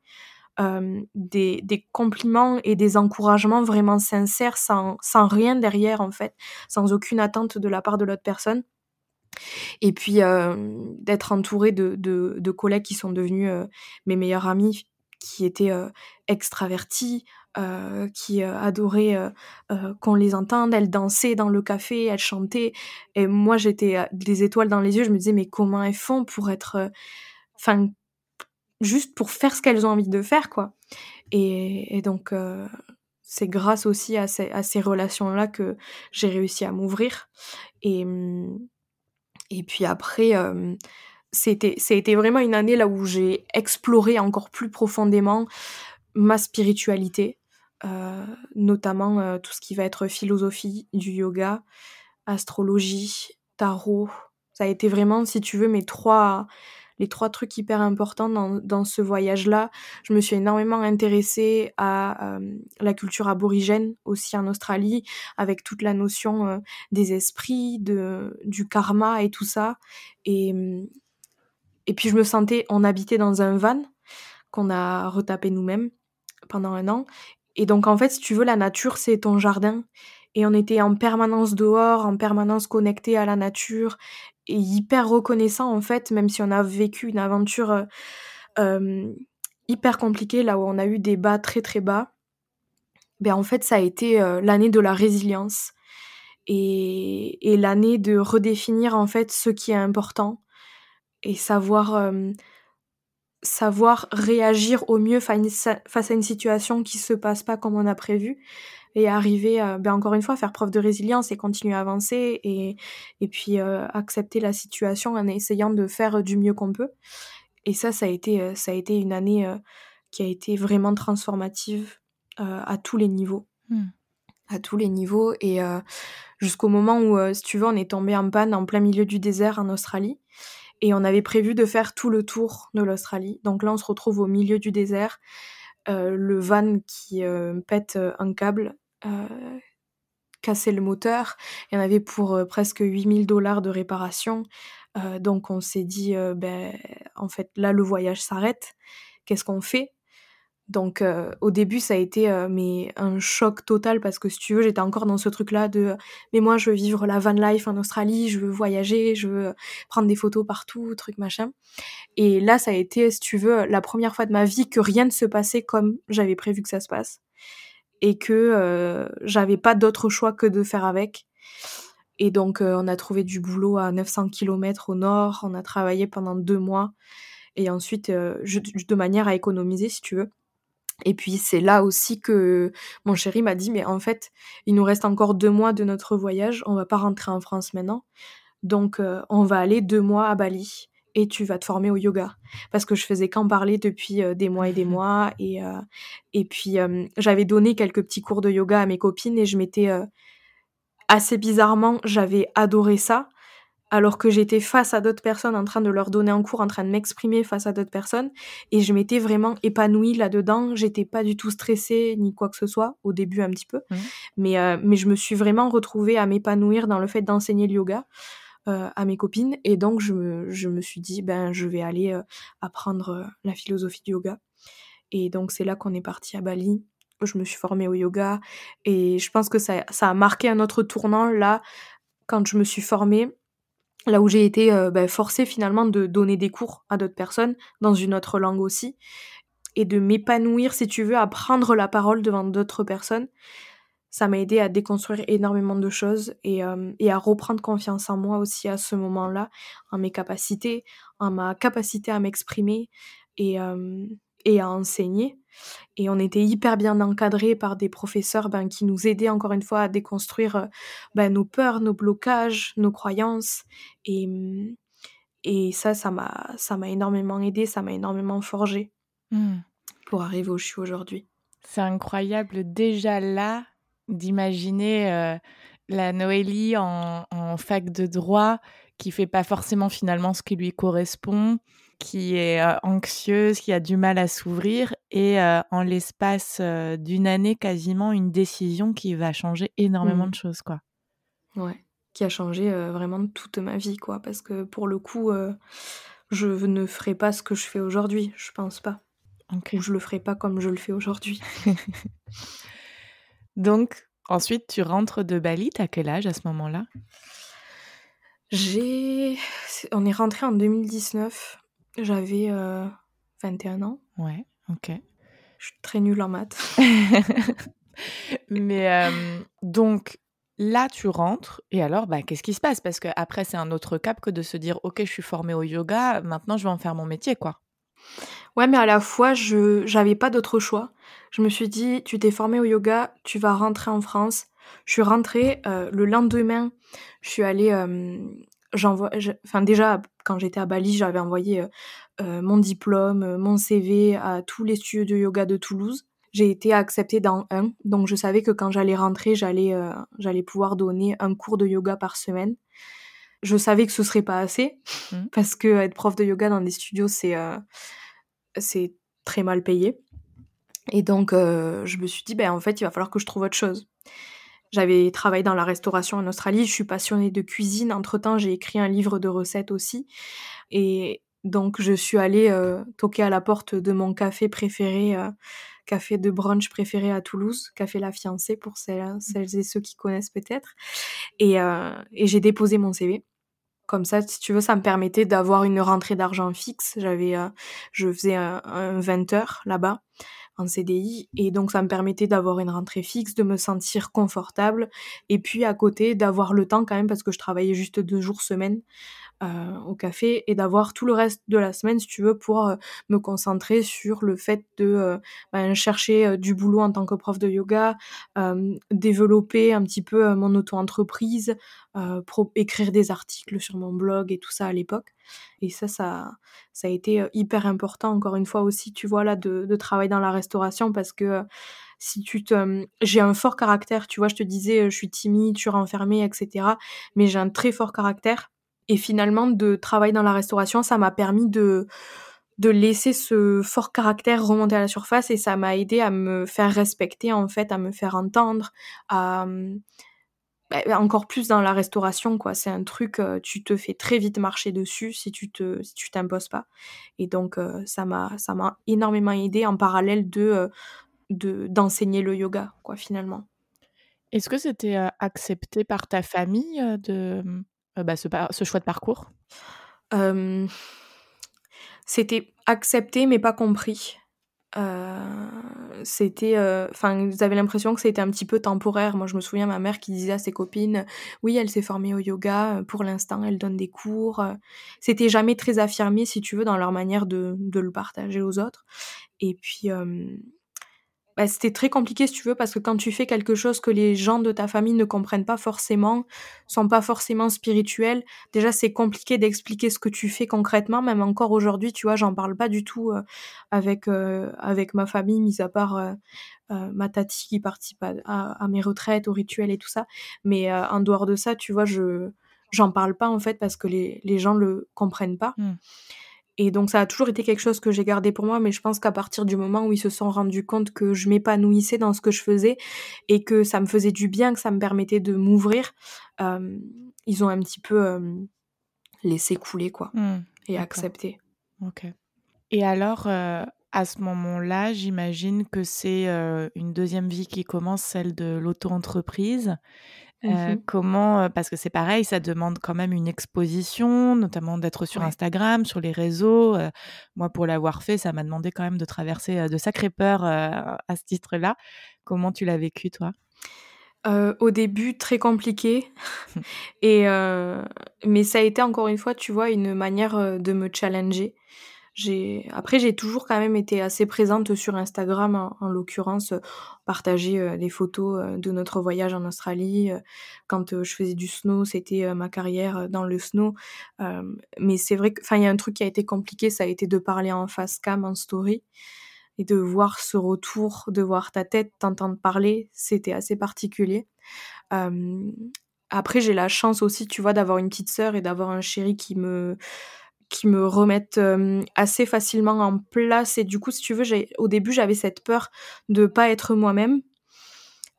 [SPEAKER 2] Des, compliments et des encouragements vraiment sincères, sans, rien derrière en fait, sans aucune attente de la part de l'autre personne. Et puis d'être entourée de, collègues qui sont devenus mes meilleurs amis, qui étaient extravertis, euh, qui euh, adoraient euh, qu'on les entende. Elles dansaient dans le café, elles chantaient. Et moi, j'étais des étoiles dans les yeux. Je me disais, mais comment elles font pour être. Enfin, juste pour faire ce qu'elles ont envie de faire, quoi. Et, donc, c'est grâce aussi à ces, à ces relations-là que j'ai réussi à m'ouvrir. Et, Et puis après, c'était, vraiment une année là où j'ai exploré encore plus profondément ma spiritualité, notamment tout ce qui va être philosophie du yoga, astrologie, tarot. Ça a été vraiment, si tu veux, mes trois, les trois trucs hyper importants dans, dans ce voyage-là. Je me suis énormément intéressée à euh, la culture aborigène aussi en Australie, avec toute la notion euh, des esprits, du karma et tout ça. Et, et puis je me sentais, on habitait dans un van qu'on a retapé nous-mêmes pendant un an. Et donc en fait, si tu veux, la nature, c'est ton jardin et on était en permanence dehors, en permanence connecté à la nature et hyper reconnaissant en fait, même si on a vécu une aventure euh, euh, hyper compliquée là où on a eu des bas très très bas. Ben en fait ça a été euh, l'année de la résilience et, et l'année de redéfinir en fait ce qui est important et savoir savoir réagir au mieux face à une situation qui se passe pas comme on a prévu et arriver, ben encore une fois, à faire preuve de résilience et continuer à avancer et, et puis euh, accepter la situation en essayant de faire du mieux qu'on peut. Et ça, ça a été, euh, ça a été une année euh, qui a été vraiment transformative à tous les niveaux. Mmh. À tous les niveaux. Et jusqu'au moment où, si tu veux, on est tombé en panne en plein milieu du désert en Australie. Et on avait prévu de faire tout le tour de l'Australie. Donc là, on se retrouve au milieu du désert. le van qui pète un câble euh, le moteur. Il y en avait pour euh, presque 8000 dollars de réparation. Euh, donc on s'est dit, ben, en fait, là, le voyage s'arrête. Qu'est-ce qu'on fait? Donc au début ça a été mais un choc total parce que si tu veux j'étais encore dans ce truc là de mais moi je veux vivre la van life en Australie, je veux voyager, je veux prendre des photos partout, truc machin. Et là ça a été si tu veux la première fois de ma vie que rien ne se passait comme j'avais prévu que ça se passe et que euh, j'avais pas d'autre choix que de faire avec. Et donc euh, on a trouvé du boulot à 900 km au nord, on a travaillé pendant deux mois et ensuite euh, de manière à économiser si tu veux. Et puis c'est là aussi que mon chéri m'a dit mais en fait il nous reste encore deux mois de notre voyage, on va pas rentrer en France maintenant, donc on va aller deux mois à Bali et tu vas te former au yoga. Parce que je faisais qu'en parler depuis euh, des mois et des mois. Et, euh, et puis, euh, j'avais donné quelques petits cours de yoga à mes copines et je m'étais, assez bizarrement, j'avais adoré ça. Alors que j'étais face à d'autres personnes en train de leur donner un cours, en train de m'exprimer face à d'autres personnes. Et je m'étais vraiment épanouie là-dedans. J'étais pas du tout stressée ni quoi que ce soit, au début un petit peu. Mmh. Mais, mais je me suis vraiment retrouvée à m'épanouir dans le fait d'enseigner le yoga. Euh, à mes copines et donc je me, je me suis dit ben je vais aller euh, apprendre euh, la philosophie du yoga et donc c'est là qu'on est parti à Bali je me suis formée au yoga et je pense que ça, ça a marqué un autre tournant là quand je me suis formée là où j'ai été ben, forcée finalement de donner des cours à d'autres personnes dans une autre langue aussi et de m'épanouir si tu veux à prendre la parole devant d'autres personnes. Ça m'a aidé à déconstruire énormément de choses et, euh, à reprendre confiance en moi aussi à ce moment-là, en mes capacités, en ma capacité à m'exprimer et, euh, et à enseigner. Et on était hyper bien encadrés par des professeurs ben, qui nous aidaient encore une fois à déconstruire euh, ben, nos peurs, nos blocages, nos croyances. Et, et ça, ça m'a, ça m'a énormément aidé, ça m'a énormément forgé mmh. pour arriver où je suis aujourd'hui.
[SPEAKER 1] C'est incroyable déjà là d'imaginer euh, la Noélie en, fac de droit qui fait pas forcément finalement ce qui lui correspond, qui est euh, anxieuse, qui a du mal à s'ouvrir et euh, en l'espace d'une année quasiment une décision qui va changer énormément mmh. de choses quoi.
[SPEAKER 2] Ouais, qui a changé vraiment toute ma vie quoi parce que pour le coup je ne ferai pas ce que je fais aujourd'hui, je pense pas. Ou je le ferai pas comme je le fais aujourd'hui.
[SPEAKER 1] Donc, ensuite, tu rentres de Bali. T'as quel âge à ce moment-là?
[SPEAKER 2] J'ai. On est rentré en 2019. J'avais 21 euh, ans.
[SPEAKER 1] Ouais, ok.
[SPEAKER 2] Je suis très nulle en maths.
[SPEAKER 1] Mais euh, donc, là, tu rentres, et alors, bah, qu'est-ce qui se passe? Parce qu'après, c'est un autre cap que de se dire, OK, je suis formée au yoga, maintenant, je vais en faire mon métier, quoi.
[SPEAKER 2] Ouais, mais à la fois, je j'avais pas d'autre choix. Je me suis dit, tu t'es formé au yoga, tu vas rentrer en France. Je suis rentrée euh, le lendemain. Je suis allée, euh, j'envoie, enfin déjà quand j'étais à Bali, j'avais envoyé mon diplôme, mon CV à tous les studios de yoga de Toulouse. J'ai été acceptée dans un, donc je savais que quand j'allais rentrer, j'allais j'allais pouvoir donner un cours de yoga par semaine. Je savais que ce serait pas assez mmh. parce que être prof de yoga dans des studios c'est c'est très mal payé. Et donc je me suis dit ben en fait il va falloir que je trouve autre chose. J'avais travaillé dans la restauration en Australie, je suis passionnée de cuisine. Entre-temps, j'ai écrit un livre de recettes aussi. Et donc, je suis allée euh, toquer à la porte de mon café préféré, euh, café de brunch préféré à Toulouse, Café La Fiancée pour celles, et ceux qui connaissent peut-être. Et, euh, j'ai déposé mon CV. Comme ça, si tu veux, ça me permettait d'avoir une rentrée d'argent fixe. J'avais, je faisais un, un 20 heures là-bas en CDI et donc ça me permettait d'avoir une rentrée fixe, de me sentir confortable et puis à côté d'avoir le temps quand même parce que je travaillais juste deux jours semaine euh, au café et d'avoir tout le reste de la semaine, si tu veux, pour euh, me concentrer sur le fait de euh, ben, chercher du boulot en tant que prof de yoga, développer un petit peu mon auto-entreprise, écrire des articles sur mon blog et tout ça à l'époque. Et ça, ça, ça a été hyper important, encore une fois aussi, tu vois, là, de, de travailler dans la restauration parce que si tu te j'ai un fort caractère tu vois je te disais je suis timide je suis renfermée etc mais j'ai un très fort caractère et finalement, de travailler dans la restauration, ça m'a permis de, de laisser ce fort caractère remonter à la surface et ça m'a aidé à me faire respecter, en fait, à me faire entendre, bah, encore plus dans la restauration, quoi. C'est un truc, euh, tu te fais très vite marcher dessus si tu te, si tu t'imposes pas. Et donc, euh, ça m'a, ça m'a énormément aidé en parallèle de, euh, de, d'enseigner le yoga, quoi, finalement.
[SPEAKER 1] Est-ce que c'était accepté par ta famille de bah, ce, choix de parcours.
[SPEAKER 2] C'était accepté mais pas compris. c'était enfin vous avez l'impression que c'était un petit peu temporaire. Moi je me souviens ma mère qui disait à ses copines oui elle s'est formée au yoga. Pour l'instant elle donne des cours c'était jamais très affirmé si tu veux dans leur manière de, de le partager aux autres. Et puis bah, c'était très compliqué si tu veux parce que quand tu fais quelque chose que les gens de ta famille ne comprennent pas forcément, sont pas forcément spirituels, déjà c'est compliqué d'expliquer ce que tu fais concrètement. Même encore aujourd'hui, tu vois, j'en parle pas du tout euh, avec euh, avec ma famille, mis à part euh, ma tati qui participe à, mes retraites, aux rituels et tout ça. Mais en dehors de ça, tu vois, je j'en parle pas en fait parce que les les gens le comprennent pas. Mmh. Et donc ça a toujours été quelque chose que j'ai gardé pour moi, mais je pense qu'à partir du moment où ils se sont rendus compte que je m'épanouissais dans ce que je faisais et que ça me faisait du bien, que ça me permettait de m'ouvrir, euh, ils ont un petit peu euh, laissé couler quoi mmh, et accepté.
[SPEAKER 1] Ok. Et alors, euh, à ce moment-là, j'imagine que c'est une deuxième vie qui commence, celle de l'auto-entreprise. Mmh comment parce que c'est pareil, ça demande quand même une exposition, notamment d'être sur Instagram, sur les réseaux. moi, pour l'avoir fait, ça m'a demandé quand même de traverser de sacrées peurs à ce titre-là. Comment tu l'as vécu, toi?
[SPEAKER 2] Au début, très compliqué. Et mais ça a été encore une fois, tu vois, une manière de me challenger après j'ai toujours quand même été assez présente sur Instagram en, l'occurrence partager euh, des photos euh, de notre voyage en Australie euh, quand je faisais du snow c'était ma carrière dans le snow. Mais c'est vrai que enfin il y a un truc qui a été compliqué ça a été de parler en face cam en story et de voir ce retour de voir ta tête t'entendre parler c'était assez particulier. Après j'ai la chance aussi tu vois d'avoir une petite sœur et d'avoir un chéri qui me qui me remettent assez facilement en place. Et du coup, si tu veux, au début, j'avais cette peur de pas être moi-même,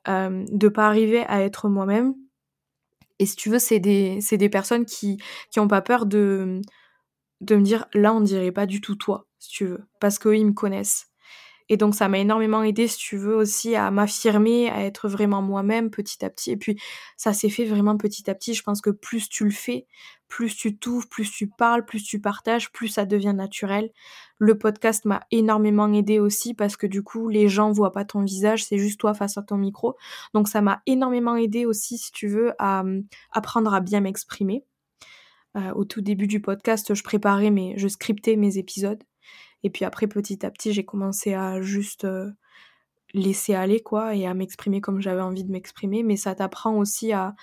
[SPEAKER 2] euh, de pas arriver à être moi-même. Et si tu veux, c'est des, personnes qui, qui pas peur de, de me dire, là, on dirait pas du tout toi, si tu veux, parce qu'ils me connaissent. Et donc ça m'a énormément aidé, si tu veux, aussi à m'affirmer, à être vraiment moi-même petit à petit. Et puis ça s'est fait vraiment petit à petit. Je pense que plus tu le fais, plus tu t'ouvres, plus tu parles, plus tu partages, plus ça devient naturel. Le podcast m'a énormément aidé aussi parce que du coup, les gens voient pas ton visage, c'est juste toi face à ton micro. Donc ça m'a énormément aidé aussi, si tu veux, à apprendre à bien m'exprimer. Euh, au tout début du podcast, je préparais mes, je scriptais mes épisodes. Et puis après, petit à petit, j'ai commencé à juste euh, laisser aller, quoi, et à m'exprimer comme j'avais envie de m'exprimer. Mais ça t'apprend aussi à,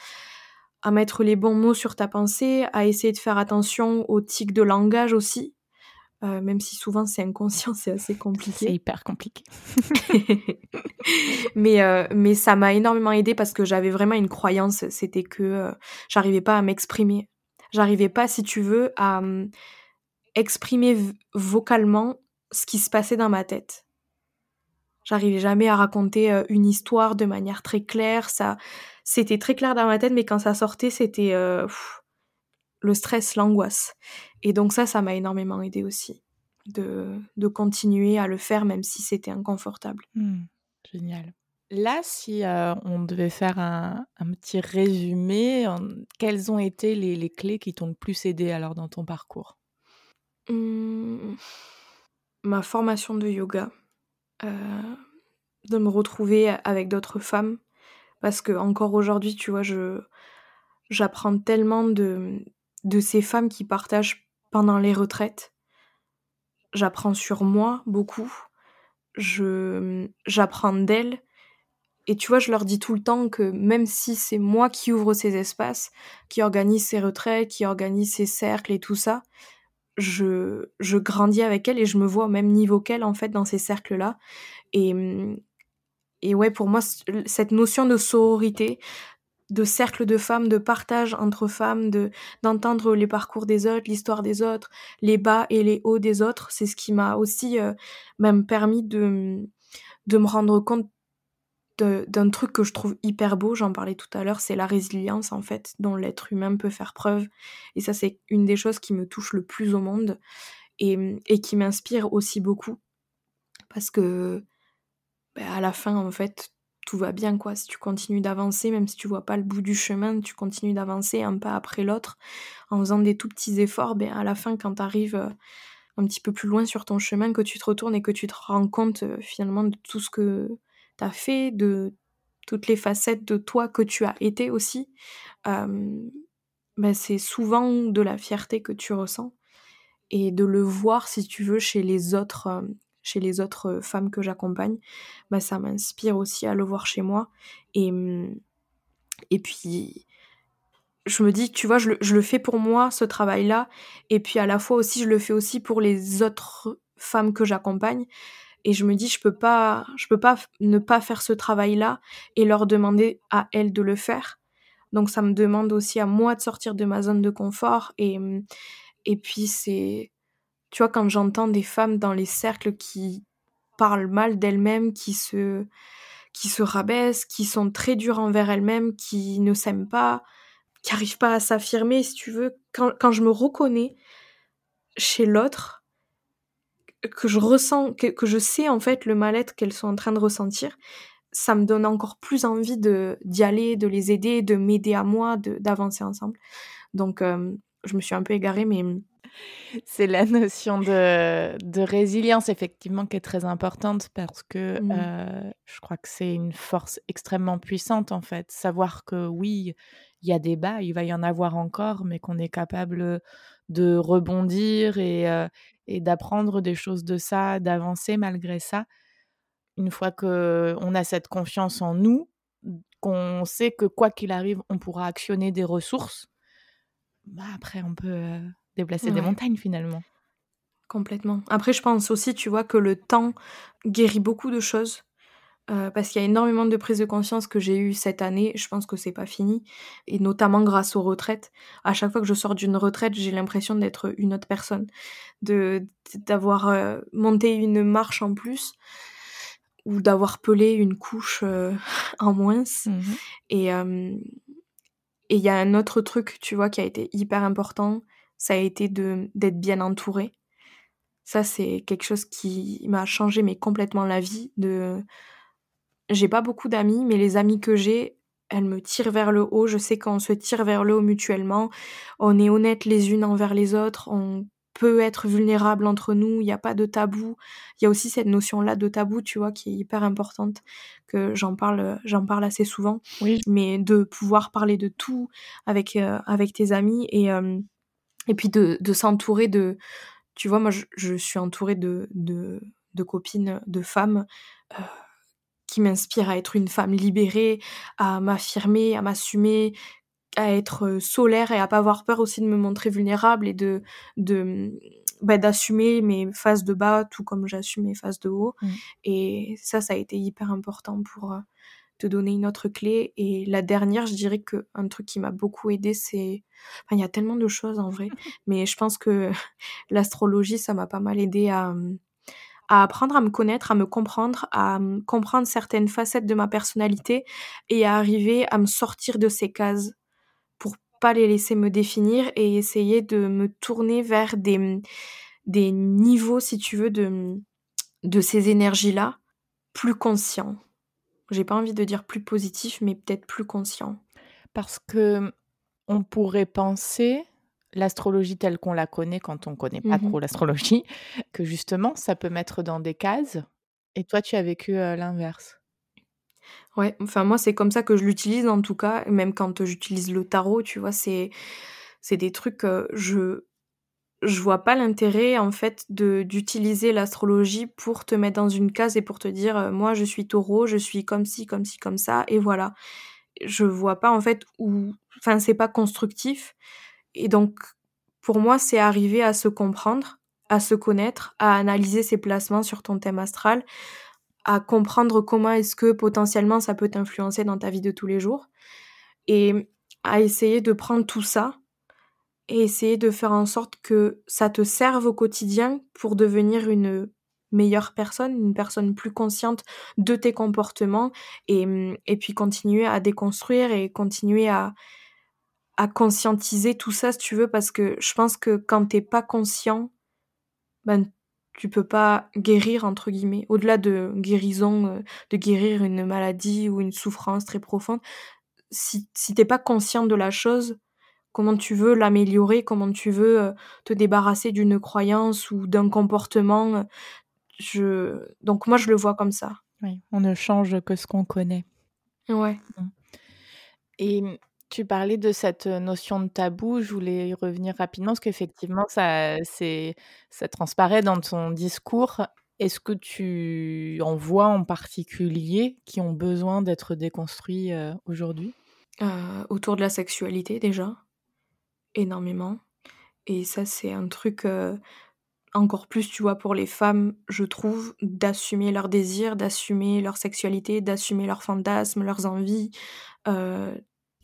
[SPEAKER 2] à mettre les bons mots sur ta pensée, à essayer de faire attention aux tics de langage aussi, euh, même si souvent c'est inconscient, c'est assez compliqué.
[SPEAKER 1] C'est hyper compliqué.
[SPEAKER 2] mais, euh, mais ça m'a énormément aidé parce que j'avais vraiment une croyance, c'était que euh, j'arrivais pas à m'exprimer. J'arrivais pas, si tu veux, à exprimer vocalement ce qui se passait dans ma tête. J'arrivais jamais à raconter une histoire de manière très claire. Ça, c'était très clair dans ma tête, mais quand ça sortait, c'était le stress, l'angoisse. Et donc ça, ça m'a énormément aidé aussi de, continuer à le faire, même si c'était inconfortable.
[SPEAKER 1] Mmh, génial. Là, si on devait faire un, petit résumé, quelles ont été les, les clés qui t'ont le plus aidé alors dans ton parcours?
[SPEAKER 2] Mmh, Ma formation de yoga, euh, de me retrouver avec d'autres femmes, parce que encore aujourd'hui, tu vois, je j'apprends tellement de de ces femmes qui partagent pendant les retraites. J'apprends sur moi beaucoup. Je j'apprends d'elles. Et tu vois, je leur dis tout le temps que même si c'est moi qui ouvre ces espaces, qui organise ces retraites, qui organise ces cercles et tout ça, je, je grandis avec elles et je me vois au même niveau qu'elles en fait dans ces cercles-là. Et, et ouais, pour moi, cette notion de sororité, de cercle de femmes, de partage entre femmes, de d'entendre les parcours des autres, l'histoire des autres, les bas et les hauts des autres, c'est ce qui m'a aussi euh, même permis de de me rendre compte d'un truc que je trouve hyper beau, j'en parlais tout à l'heure, c'est la résilience en fait dont l'être humain peut faire preuve. Et ça c'est une des choses qui me touche le plus au monde et, et qui m'inspire aussi beaucoup parce que ben, à la fin en fait tout va bien quoi. Si tu continues d'avancer, même si tu vois pas le bout du chemin, tu continues d'avancer un pas après l'autre en faisant des tout petits efforts, ben à la fin quand tu arrives euh, un petit peu plus loin sur ton chemin, que tu te retournes et que tu te rends compte euh, finalement de tout ce que as fait, de toutes les facettes de toi que tu as été aussi, ben c'est souvent de la fierté que tu ressens et de le voir si tu veux chez les autres chez les autres femmes que j'accompagne, bah, ça m'inspire aussi à le voir chez moi. Et, et puis, je me dis, tu vois, je le, je le fais pour moi, ce travail-là, et puis à la fois aussi, je le fais aussi pour les autres femmes que j'accompagne. Et je me dis, je peux pas, je peux pas ne pas faire ce travail-là et leur demander à elles de le faire. Donc ça me demande aussi à moi de sortir de ma zone de confort et et puis c'est tu vois, quand j'entends des femmes dans les cercles qui parlent mal d'elles-mêmes, qui se, qui se rabaissent, qui sont très dures envers elles-mêmes, qui ne s'aiment pas, qui n'arrivent pas à s'affirmer, si tu veux, quand, quand, je me reconnais chez l'autre, que je ressens, que, que, je sais en fait le mal-être qu'elles sont en train de ressentir, ça me donne encore plus envie de d'y aller, de les aider, de m'aider à moi, d'avancer ensemble. Donc, euh, je me suis un peu égarée, mais
[SPEAKER 1] c'est la notion de, de, résilience, effectivement, qui est très importante parce que mmh. euh, je crois que c'est une force extrêmement puissante, en fait. Savoir que oui, il y a des bas, il va y en avoir encore, mais qu'on est capable de rebondir et, euh, et d'apprendre des choses de ça, d'avancer malgré ça. Une fois qu'on a cette confiance en nous, qu'on sait que quoi qu'il arrive, on pourra actionner des ressources, bah après, on peut. Euh, déplacer des montagnes finalement.
[SPEAKER 2] Complètement. Après, je pense aussi, tu vois, que le temps guérit beaucoup de choses. Euh, parce qu'il y a énormément de prises de conscience que j'ai eues cette année. Je pense que c'est pas fini. Et notamment grâce aux retraites. À chaque fois que je sors d'une retraite, j'ai l'impression d'être une autre personne. De, d'avoir euh, monté une marche en plus. Ou d'avoir pelé une couche euh, en moins. Mmh et et il y a un autre truc, tu vois, qui a été hyper important ça a été de d'être bien entourée. Ça, c'est quelque chose qui m'a changé mais complètement la vie. De, j'ai pas beaucoup d'amis, mais les amis que j'ai, elles me tirent vers le haut. Je sais qu'on se tire vers le haut mutuellement. On est honnêtes les unes envers les autres. On peut être vulnérable entre nous. Il n'y a pas de tabou. Il y a aussi cette notion-là de tabou, tu vois, qui est hyper importante. Que j'en parle, j'en parle assez souvent.
[SPEAKER 1] Oui.
[SPEAKER 2] Mais de pouvoir parler de tout avec euh, avec tes amis et euh, et puis de, de s'entourer de... Tu vois, moi, je, je suis entourée de, de, de, copines, de femmes euh, qui m'inspirent à être une femme libérée, à m'affirmer, à m'assumer, à être solaire et à pas avoir peur aussi de me montrer vulnérable et de de bah, d'assumer mes phases de bas tout comme j'assume mes phases de haut. Mmh. et ça ça a été hyper important pour te donner une autre clé. Et la dernière je dirais que un truc qui m'a beaucoup aidé c'est enfin il y a tellement de choses en vrai. Mais je pense que l'astrologie ça m'a pas mal aidé à à apprendre à me connaître, à me comprendre, à comprendre certaines facettes de ma personnalité et à arriver à me sortir de ces cases pour pas les laisser me définir et essayer de me tourner vers des, des niveaux, si tu veux, de, de ces énergies-là plus conscients. J'ai pas envie de dire plus positif, mais peut-être plus conscient.
[SPEAKER 1] Parce que on pourrait penser l'astrologie telle qu'on la connaît quand on connaît pas mmh trop l'astrologie, que justement ça peut mettre dans des cases. Et toi, tu as vécu l'inverse.
[SPEAKER 2] Ouais, enfin moi c'est comme ça que je l'utilise en tout cas, même quand j'utilise le tarot, tu vois, c'est c'est des trucs je je vois pas l'intérêt en fait de d'utiliser l'astrologie pour te mettre dans une case et pour te dire moi je suis taureau, je suis comme ci comme ci comme ça et voilà. Je vois pas en fait où enfin c'est pas constructif et donc, pour moi, c'est arriver à se comprendre, à se connaître, à analyser ses placements sur ton thème astral, à comprendre comment est-ce que potentiellement ça peut t'influencer dans ta vie de tous les jours, et à essayer de prendre tout ça et essayer de faire en sorte que ça te serve au quotidien pour devenir une meilleure personne, une personne plus consciente de tes comportements et, et puis continuer à déconstruire et continuer à, à conscientiser tout ça, si tu veux, parce que je pense que quand t'es pas conscient, ben, tu peux pas guérir, entre guillemets. Au-delà de guérison, euh, de guérir une maladie ou une souffrance très profonde, si, si t'es pas conscient de la chose, comment tu veux l'améliorer, comment tu veux euh, te débarrasser d'une croyance ou d'un comportement? Je... Donc moi, je le vois comme ça.
[SPEAKER 1] Oui, on ne change que ce qu'on connaît.
[SPEAKER 2] Ouais. Mmh.
[SPEAKER 1] Et tu parlais de cette notion de tabou, je voulais y revenir rapidement parce qu'effectivement, ça, ça transparaît dans ton discours. Est-ce que tu en vois en particulier qui ont besoin d'être déconstruits aujourd'hui?
[SPEAKER 2] Autour de la sexualité déjà, énormément. Et ça, c'est un truc encore plus, tu vois, pour les femmes, je trouve, d'assumer leurs désirs, d'assumer leur sexualité, d'assumer leurs fantasmes, leurs envies,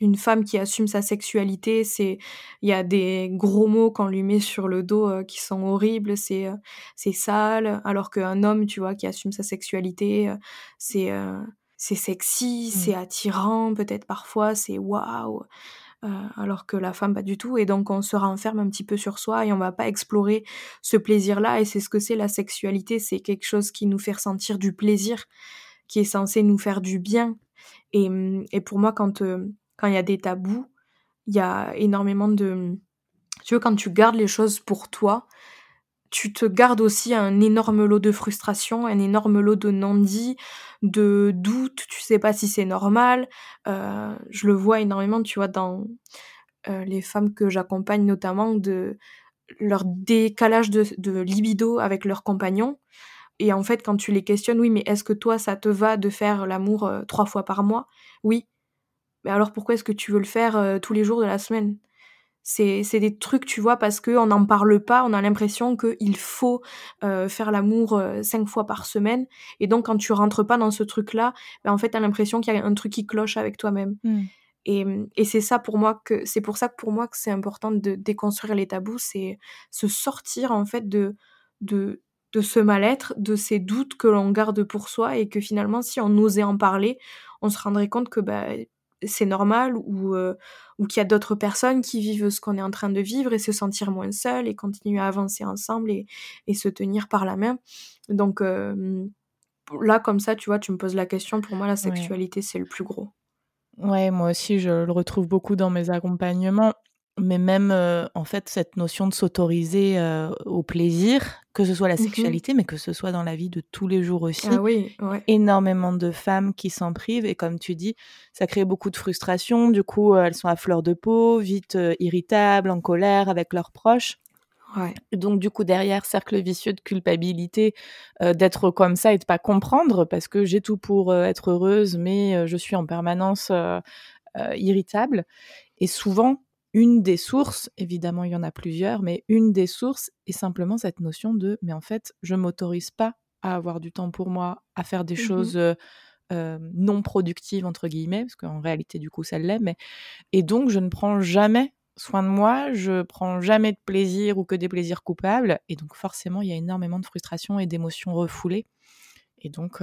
[SPEAKER 2] une femme qui assume sa sexualité, c'est il y a des gros mots qu'on lui met sur le dos euh, qui sont horribles, c'est euh, c'est sale, alors qu'un homme, tu vois, qui assume sa sexualité, euh, c'est c'est sexy, mmh. c'est attirant, peut-être parfois, c'est waouh. alors que la femme pas du tout et donc on se renferme un petit peu sur soi et on va pas explorer ce plaisir là et c'est ce que c'est la sexualité c'est quelque chose qui nous fait ressentir du plaisir qui est censé nous faire du bien et, mmh, et pour moi quand quand il y a des tabous, il y a énormément de... Tu veux, quand tu gardes les choses pour toi, tu te gardes aussi un énorme lot de frustration, un énorme lot de non-dits, de doutes, tu sais pas si c'est normal. Euh, je le vois énormément, tu vois, dans euh, les femmes que j'accompagne notamment, de leur décalage de, de libido avec leurs compagnons. Et en fait, quand tu les questionnes, oui, mais est-ce que toi, ça te va de faire l'amour euh, trois fois par mois? Oui. Mais alors pourquoi est-ce que tu veux le faire euh, tous les jours de la semaine? C'est, c'est des trucs, tu vois, parce qu'on n'en parle pas, on a l'impression qu'il faut euh, faire l'amour euh, cinq fois par semaine. Et donc, quand tu rentres pas dans ce truc-là, ben, en fait, tu as l'impression qu'il y a un truc qui cloche avec toi-même. Mmh. Et, et, c'est ça pour moi que c'est pour ça que pour moi que c'est important de déconstruire les tabous, c'est se sortir en fait de de de ce mal-être, de ces doutes que l'on garde pour soi et que finalement si on osait en parler, on se rendrait compte que bah, c'est normal ou, euh, ou qu'il y a d'autres personnes qui vivent ce qu'on est en train de vivre et se sentir moins seul et continuer à avancer ensemble et, et se tenir par la main. Donc euh, là, comme ça, tu vois, tu me poses la question, pour moi, la sexualité, c'est le plus gros.
[SPEAKER 1] Ouais, moi aussi, je le retrouve beaucoup dans mes accompagnements mais même en fait cette notion de s'autoriser au plaisir, que ce soit la mmh sexualité, mais que ce soit dans la vie de tous les jours aussi.
[SPEAKER 2] Ah oui,
[SPEAKER 1] Énormément de femmes qui s'en privent et comme tu dis, ça crée beaucoup de frustration. Du coup, elles sont à fleur de peau, vite irritables, en colère avec leurs proches.
[SPEAKER 2] Ouais.
[SPEAKER 1] Donc du coup derrière cercle vicieux de culpabilité d'être comme ça et de pas comprendre parce que j'ai tout pour être heureuse mais je suis en permanence irritable Et souvent, une des sources, évidemment il y en a plusieurs, mais une des sources est simplement cette notion de mais en fait je m'autorise pas à avoir du temps pour moi, à faire des mmh choses non productives entre guillemets, parce qu'en réalité du coup ça l'est, mais et donc je ne prends jamais soin de moi, je prends jamais de plaisir ou que des plaisirs coupables, et donc forcément il y a énormément de frustration et d'émotions refoulées, et donc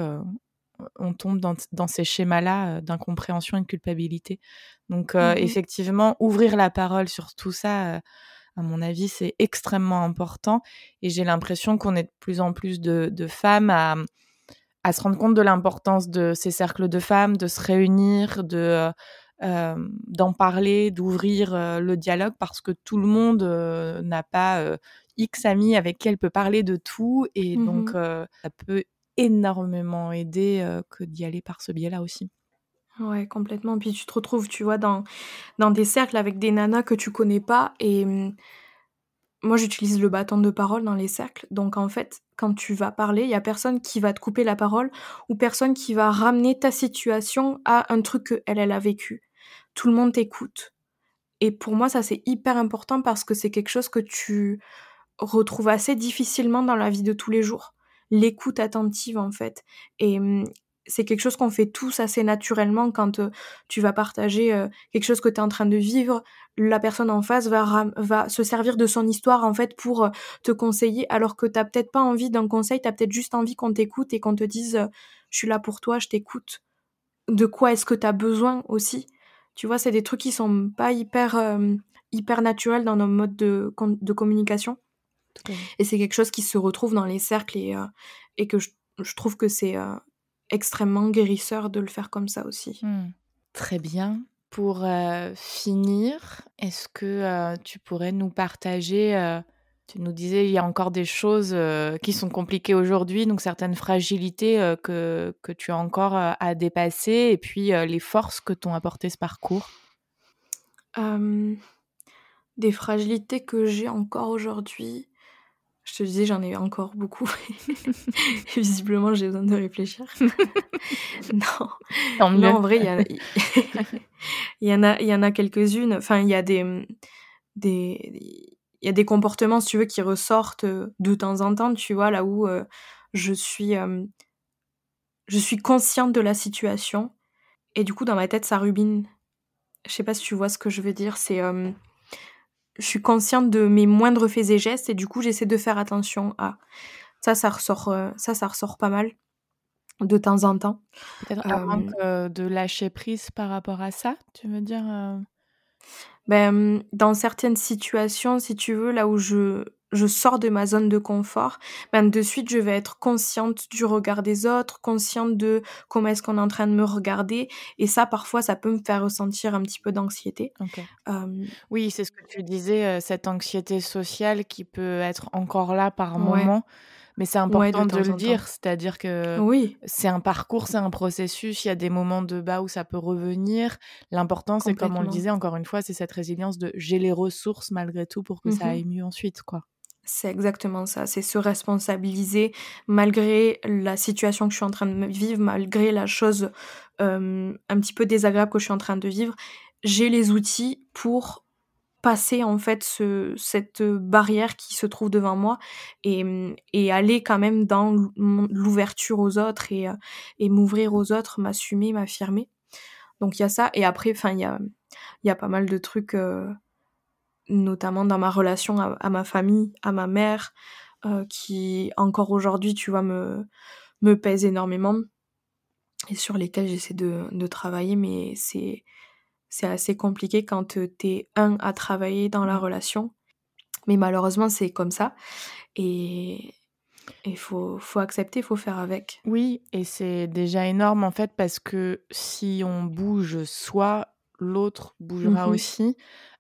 [SPEAKER 1] on tombe dans, ces schémas-là d'incompréhension et de culpabilité. Donc, mmh effectivement, ouvrir la parole sur tout ça, à mon avis, c'est extrêmement important. Et j'ai l'impression qu'on est de plus en plus de, femmes à, se rendre compte de l'importance de ces cercles de femmes, de se réunir, de d'en parler, d'ouvrir le dialogue, parce que tout le monde n'a pas X amis avec qui elle peut parler de tout. Et mmh donc, ça peut énormément aidé que d'y aller par ce biais-là aussi.
[SPEAKER 2] Ouais, complètement. Puis tu te retrouves, tu vois, dans, dans des cercles avec des nanas que tu connais pas. Et mmh, moi, j'utilise le bâton de parole dans les cercles. Donc, en fait, quand tu vas parler, il y a personne qui va te couper la parole ou personne qui va ramener ta situation à un truc qu'elle, elle a vécu. Tout le monde t'écoute. Et pour moi, ça, c'est hyper important parce que c'est quelque chose que tu retrouves assez difficilement dans la vie de tous les jours l'écoute attentive en fait. Et mmh, c'est quelque chose qu'on fait tous assez naturellement quand tu vas partager quelque chose que tu es en train de vivre. La personne en face va, va se servir de son histoire en fait pour te conseiller alors que t'as peut-être pas envie d'un conseil, tu as peut-être juste envie qu'on t'écoute et qu'on te dise je suis là pour toi, je t'écoute. De quoi est-ce que tu as besoin aussi? Tu vois, c'est des trucs qui sont pas hyper, hyper naturels dans nos modes de, de communication. Et c'est quelque chose qui se retrouve dans les cercles et, euh, et que je, trouve que c'est euh, extrêmement guérisseur de le faire comme ça aussi.
[SPEAKER 1] Mmh. Très bien. Pour euh, finir, est-ce que tu pourrais nous partager tu nous disais il y a encore des choses qui sont compliquées aujourd'hui, donc certaines fragilités que, que tu as encore à dépasser, et puis les forces que t'ont apporté ce parcours?
[SPEAKER 2] des fragilités que j'ai encore aujourd'hui. Je te disais, j'en ai encore beaucoup. Visiblement, j'ai besoin de réfléchir. non. non, en vrai, il y, a... il y en a, il y en a quelques-unes. Enfin, il y a des, des, il y a des comportements, si tu veux, qui ressortent euh, de temps en temps, tu vois, là où euh, je suis, euh, je suis consciente de la situation. Et du coup, dans ma tête, ça rubine. Je sais pas si tu vois ce que je veux dire. C'est je suis consciente de mes moindres faits et gestes et du coup j'essaie de faire attention à ça ça ressort euh, ça ça ressort pas mal de temps en temps
[SPEAKER 1] peut-être euh, de lâcher prise par rapport à ça tu veux dire euh?
[SPEAKER 2] ben, dans certaines situations si tu veux là où je je sors de ma zone de confort, ben de suite je vais être consciente du regard des autres, consciente de comment est-ce qu'on est en train de me regarder, et ça parfois ça peut me faire ressentir un petit peu d'anxiété.
[SPEAKER 1] oui, c'est ce que tu disais, cette anxiété sociale qui peut être encore là par moment. Mais c'est important de, le dire, c'est-à-dire que oui. c'est un parcours, c'est un processus, il y a des moments de bas où ça peut revenir. L'important, c'est comme on le disait encore une fois, c'est cette résilience de j'ai les ressources malgré tout pour que ça mmh aille mieux ensuite, quoi.
[SPEAKER 2] C'est exactement ça, c'est se responsabiliser malgré la situation que je suis en train de vivre, malgré la chose un petit peu désagréable que je suis en train de vivre. J'ai les outils pour passer en fait ce, cette barrière qui se trouve devant moi et, aller quand même dans l'ouverture aux autres et, et m'ouvrir aux autres, m'assumer, m'affirmer. Donc il y a ça et après, il y a, y a pas mal de trucs notamment dans ma relation à, ma famille, à ma mère, euh, qui encore aujourd'hui, tu vois, me, me pèse énormément et sur lesquels j'essaie de, de, travailler, mais c'est, c'est assez compliqué quand t'es un à travailler dans la relation. Mais malheureusement, c'est comme ça. Et il faut, faut accepter, il faut faire avec.
[SPEAKER 1] Oui, et c'est déjà énorme en fait parce que si on bouge soi, l'autre bougera mmh aussi.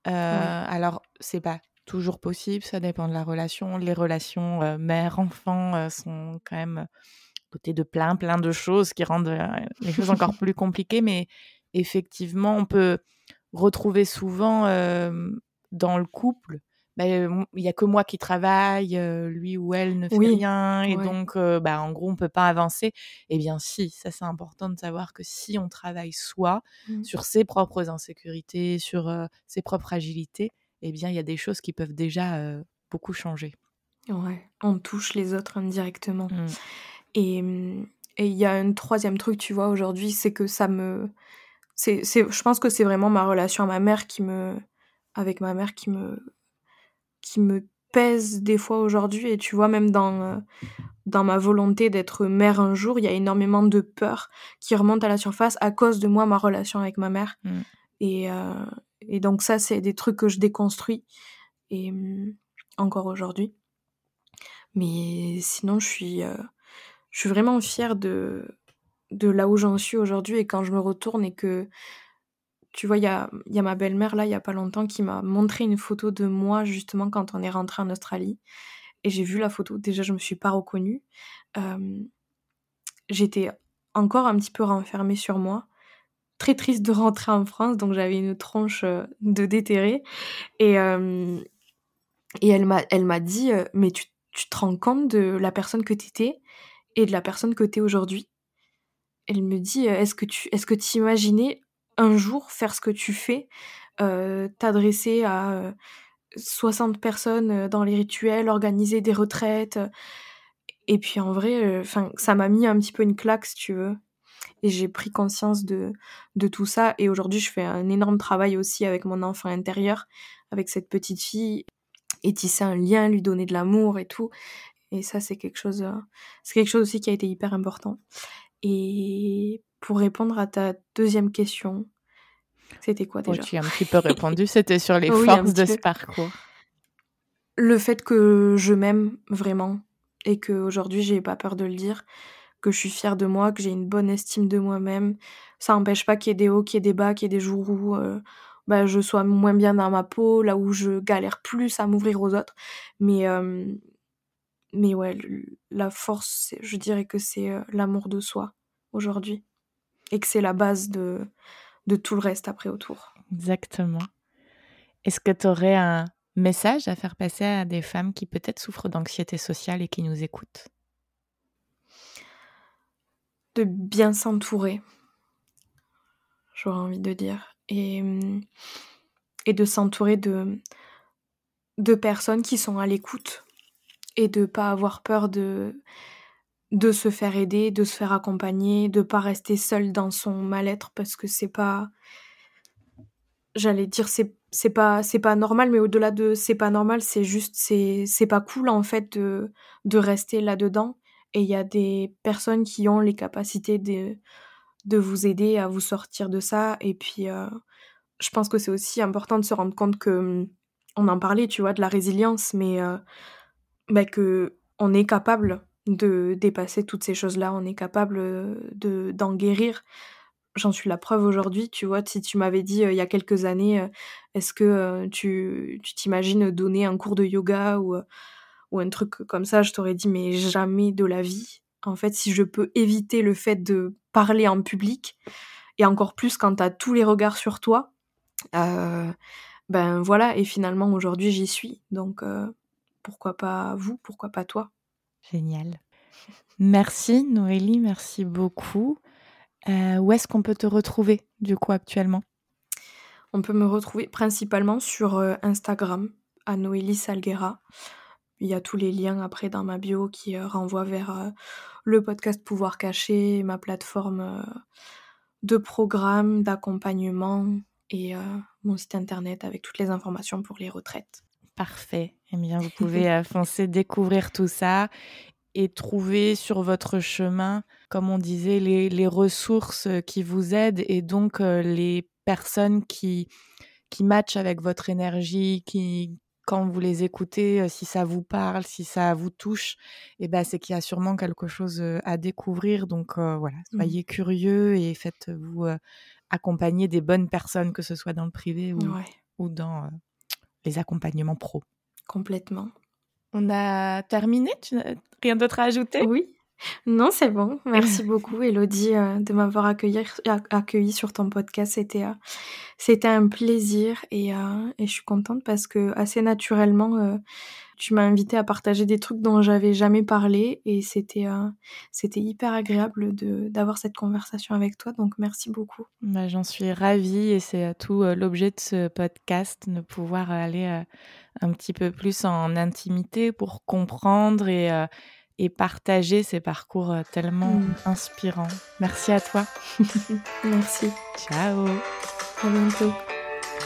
[SPEAKER 1] Euh, alors, c'est pas toujours possible, ça dépend de la relation. Les relations euh, mère-enfant euh, sont quand même dotées de plein, plein de choses qui rendent les choses encore plus compliquées, mais effectivement, on peut retrouver souvent dans le couple bah, il y a que moi qui travaille, lui ou elle ne fait rien, et donc, bah, en gros, on peut pas avancer. Eh bien, si, ça c'est important de savoir que si on travaille soi mmh. sur ses propres insécurités, sur ses propres fragilités, eh bien, il y a des choses qui peuvent déjà beaucoup changer.
[SPEAKER 2] Ouais, on touche les autres indirectement. Mmh. Et mmh, et il y a un troisième truc, tu vois, aujourd'hui, c'est que ça me, c'est, je pense que c'est vraiment ma relation à ma mère qui me, avec ma mère qui me, qui me pèse des fois aujourd'hui. Et tu vois, même dans, euh, dans ma volonté d'être mère un jour, il y a énormément de peur qui remonte à la surface à cause de moi, ma relation avec ma mère. Mm. Et, euh, et donc ça, c'est des trucs que je déconstruis. Et mm, encore aujourd'hui. Mais sinon, je suis, euh, je suis vraiment fière de, de là où j'en suis aujourd'hui. Et quand je me retourne et que tu vois, il y a, ma belle-mère, là, il y a pas longtemps, qui m'a montré une photo de moi, justement, quand on est rentré en Australie. Et j'ai vu la photo. Déjà, je me suis pas reconnue. J'étais encore un petit peu renfermée sur moi. Très triste de rentrer en France, donc j'avais une tronche de déterré. Et, et elle m'a dit Mais tu, tu te rends compte de la personne que tu étais et de la personne que tu es aujourd'hui? Elle me dit Est-ce que tu est-ce que imaginais un jour faire ce que tu fais, euh, t'adresser à 60 personnes dans les rituels, organiser des retraites. Et puis en vrai, ça m'a mis un petit peu une claque, si tu veux. Et j'ai pris conscience de, de tout ça. Et aujourd'hui, je fais un énorme travail aussi avec mon enfant intérieur, avec cette petite fille, et tisser un lien, lui donner de l'amour et tout. Et ça, c'est quelque chose, c'est quelque chose aussi qui a été hyper important. Et pour répondre à ta deuxième question, c'était quoi déjà
[SPEAKER 1] oh, Tu as un petit peu répondu, c'était sur les forces de ce parcours.
[SPEAKER 2] Le fait que je m'aime vraiment et qu'aujourd'hui j'ai pas peur de le dire, que je suis fière de moi, que j'ai une bonne estime de moi-même. Ça n'empêche pas qu'il y ait des hauts, qu'il y ait des bas, qu'il y ait des jours où euh, bah, je sois moins bien dans ma peau, là où je galère plus à m'ouvrir aux autres. Mais, euh, mais ouais, la force, je dirais que c'est euh, l'amour de soi aujourd'hui et que c'est la base de, de tout le reste après autour.
[SPEAKER 1] Exactement. Est-ce que tu aurais un message à faire passer à des femmes qui peut-être souffrent d'anxiété sociale et qui nous écoutent?
[SPEAKER 2] De bien s'entourer, j'aurais envie de dire. Et, et de s'entourer de, de personnes qui sont à l'écoute et de pas avoir peur de de se faire aider, de se faire accompagner, de pas rester seul dans son mal-être parce que c'est pas j'allais dire c'est c'est pas c'est pas normal mais au-delà de c'est pas normal, c'est juste c'est c'est pas cool en fait de de rester là-dedans. Et il y a des personnes qui ont les capacités de de vous aider à vous sortir de ça. Et puis euh, je pense que c'est aussi important de se rendre compte que on en parlait, tu vois, de la résilience mais euh, bah, que on est capable de dépasser toutes ces choses-là, on est capable de d'en guérir. J'en suis la preuve aujourd'hui, tu vois, si tu m'avais dit il y a quelques années, est-ce que tu t'imagines donner un cours de yoga ou, ou un truc comme ça, je t'aurais dit mais jamais de la vie. En fait, si je peux éviter le fait de parler en public, et encore plus quand tu as tous les regards sur toi, ben voilà, et finalement aujourd'hui j'y suis. Donc pourquoi pas vous, pourquoi pas toi
[SPEAKER 1] Génial. Merci Noélie, merci beaucoup. Euh, où est-ce qu'on peut te retrouver du coup actuellement?
[SPEAKER 2] On peut me retrouver principalement sur euh, Instagram à Noélie Salguera. Il y a tous les liens après dans ma bio qui euh, renvoient vers le podcast Pouvoir Caché, ma plateforme de programme, d'accompagnement et mon site internet avec toutes les informations pour les retraites.
[SPEAKER 1] Parfait. Eh bien, vous pouvez euh, foncer découvrir tout ça et trouver sur votre chemin, comme on disait, les, ressources qui vous aident et donc euh, les personnes qui, qui matchent avec votre énergie, qui, quand vous les écoutez, euh, si ça vous parle, si ça vous touche, eh ben, c'est qu'il y a sûrement quelque chose à découvrir. Donc voilà, mmh. soyez curieux et faites-vous accompagner des bonnes personnes, que ce soit dans le privé ou, ou dans les accompagnements pro.
[SPEAKER 2] Complètement.
[SPEAKER 1] On a terminé tu Rien d'autre à ajouter?
[SPEAKER 2] Oui. Non, c'est bon. Merci beaucoup, Elodie, euh, de m'avoir accueilli, accueilli sur ton podcast. C'était, euh, c'était un plaisir et, euh, et je suis contente parce que assez naturellement, tu m'as invité à partager des trucs dont j'avais jamais parlé et c'était, c'était hyper agréable de, d'avoir cette conversation avec toi. Donc, merci beaucoup.
[SPEAKER 1] Bah, j'en suis ravie et c'est tout l'objet de ce podcast, de pouvoir aller un petit peu plus en intimité pour comprendre et et partager ces parcours euh, tellement mm. inspirants. Merci à toi.
[SPEAKER 2] Merci.
[SPEAKER 1] Ciao.
[SPEAKER 2] À bientôt.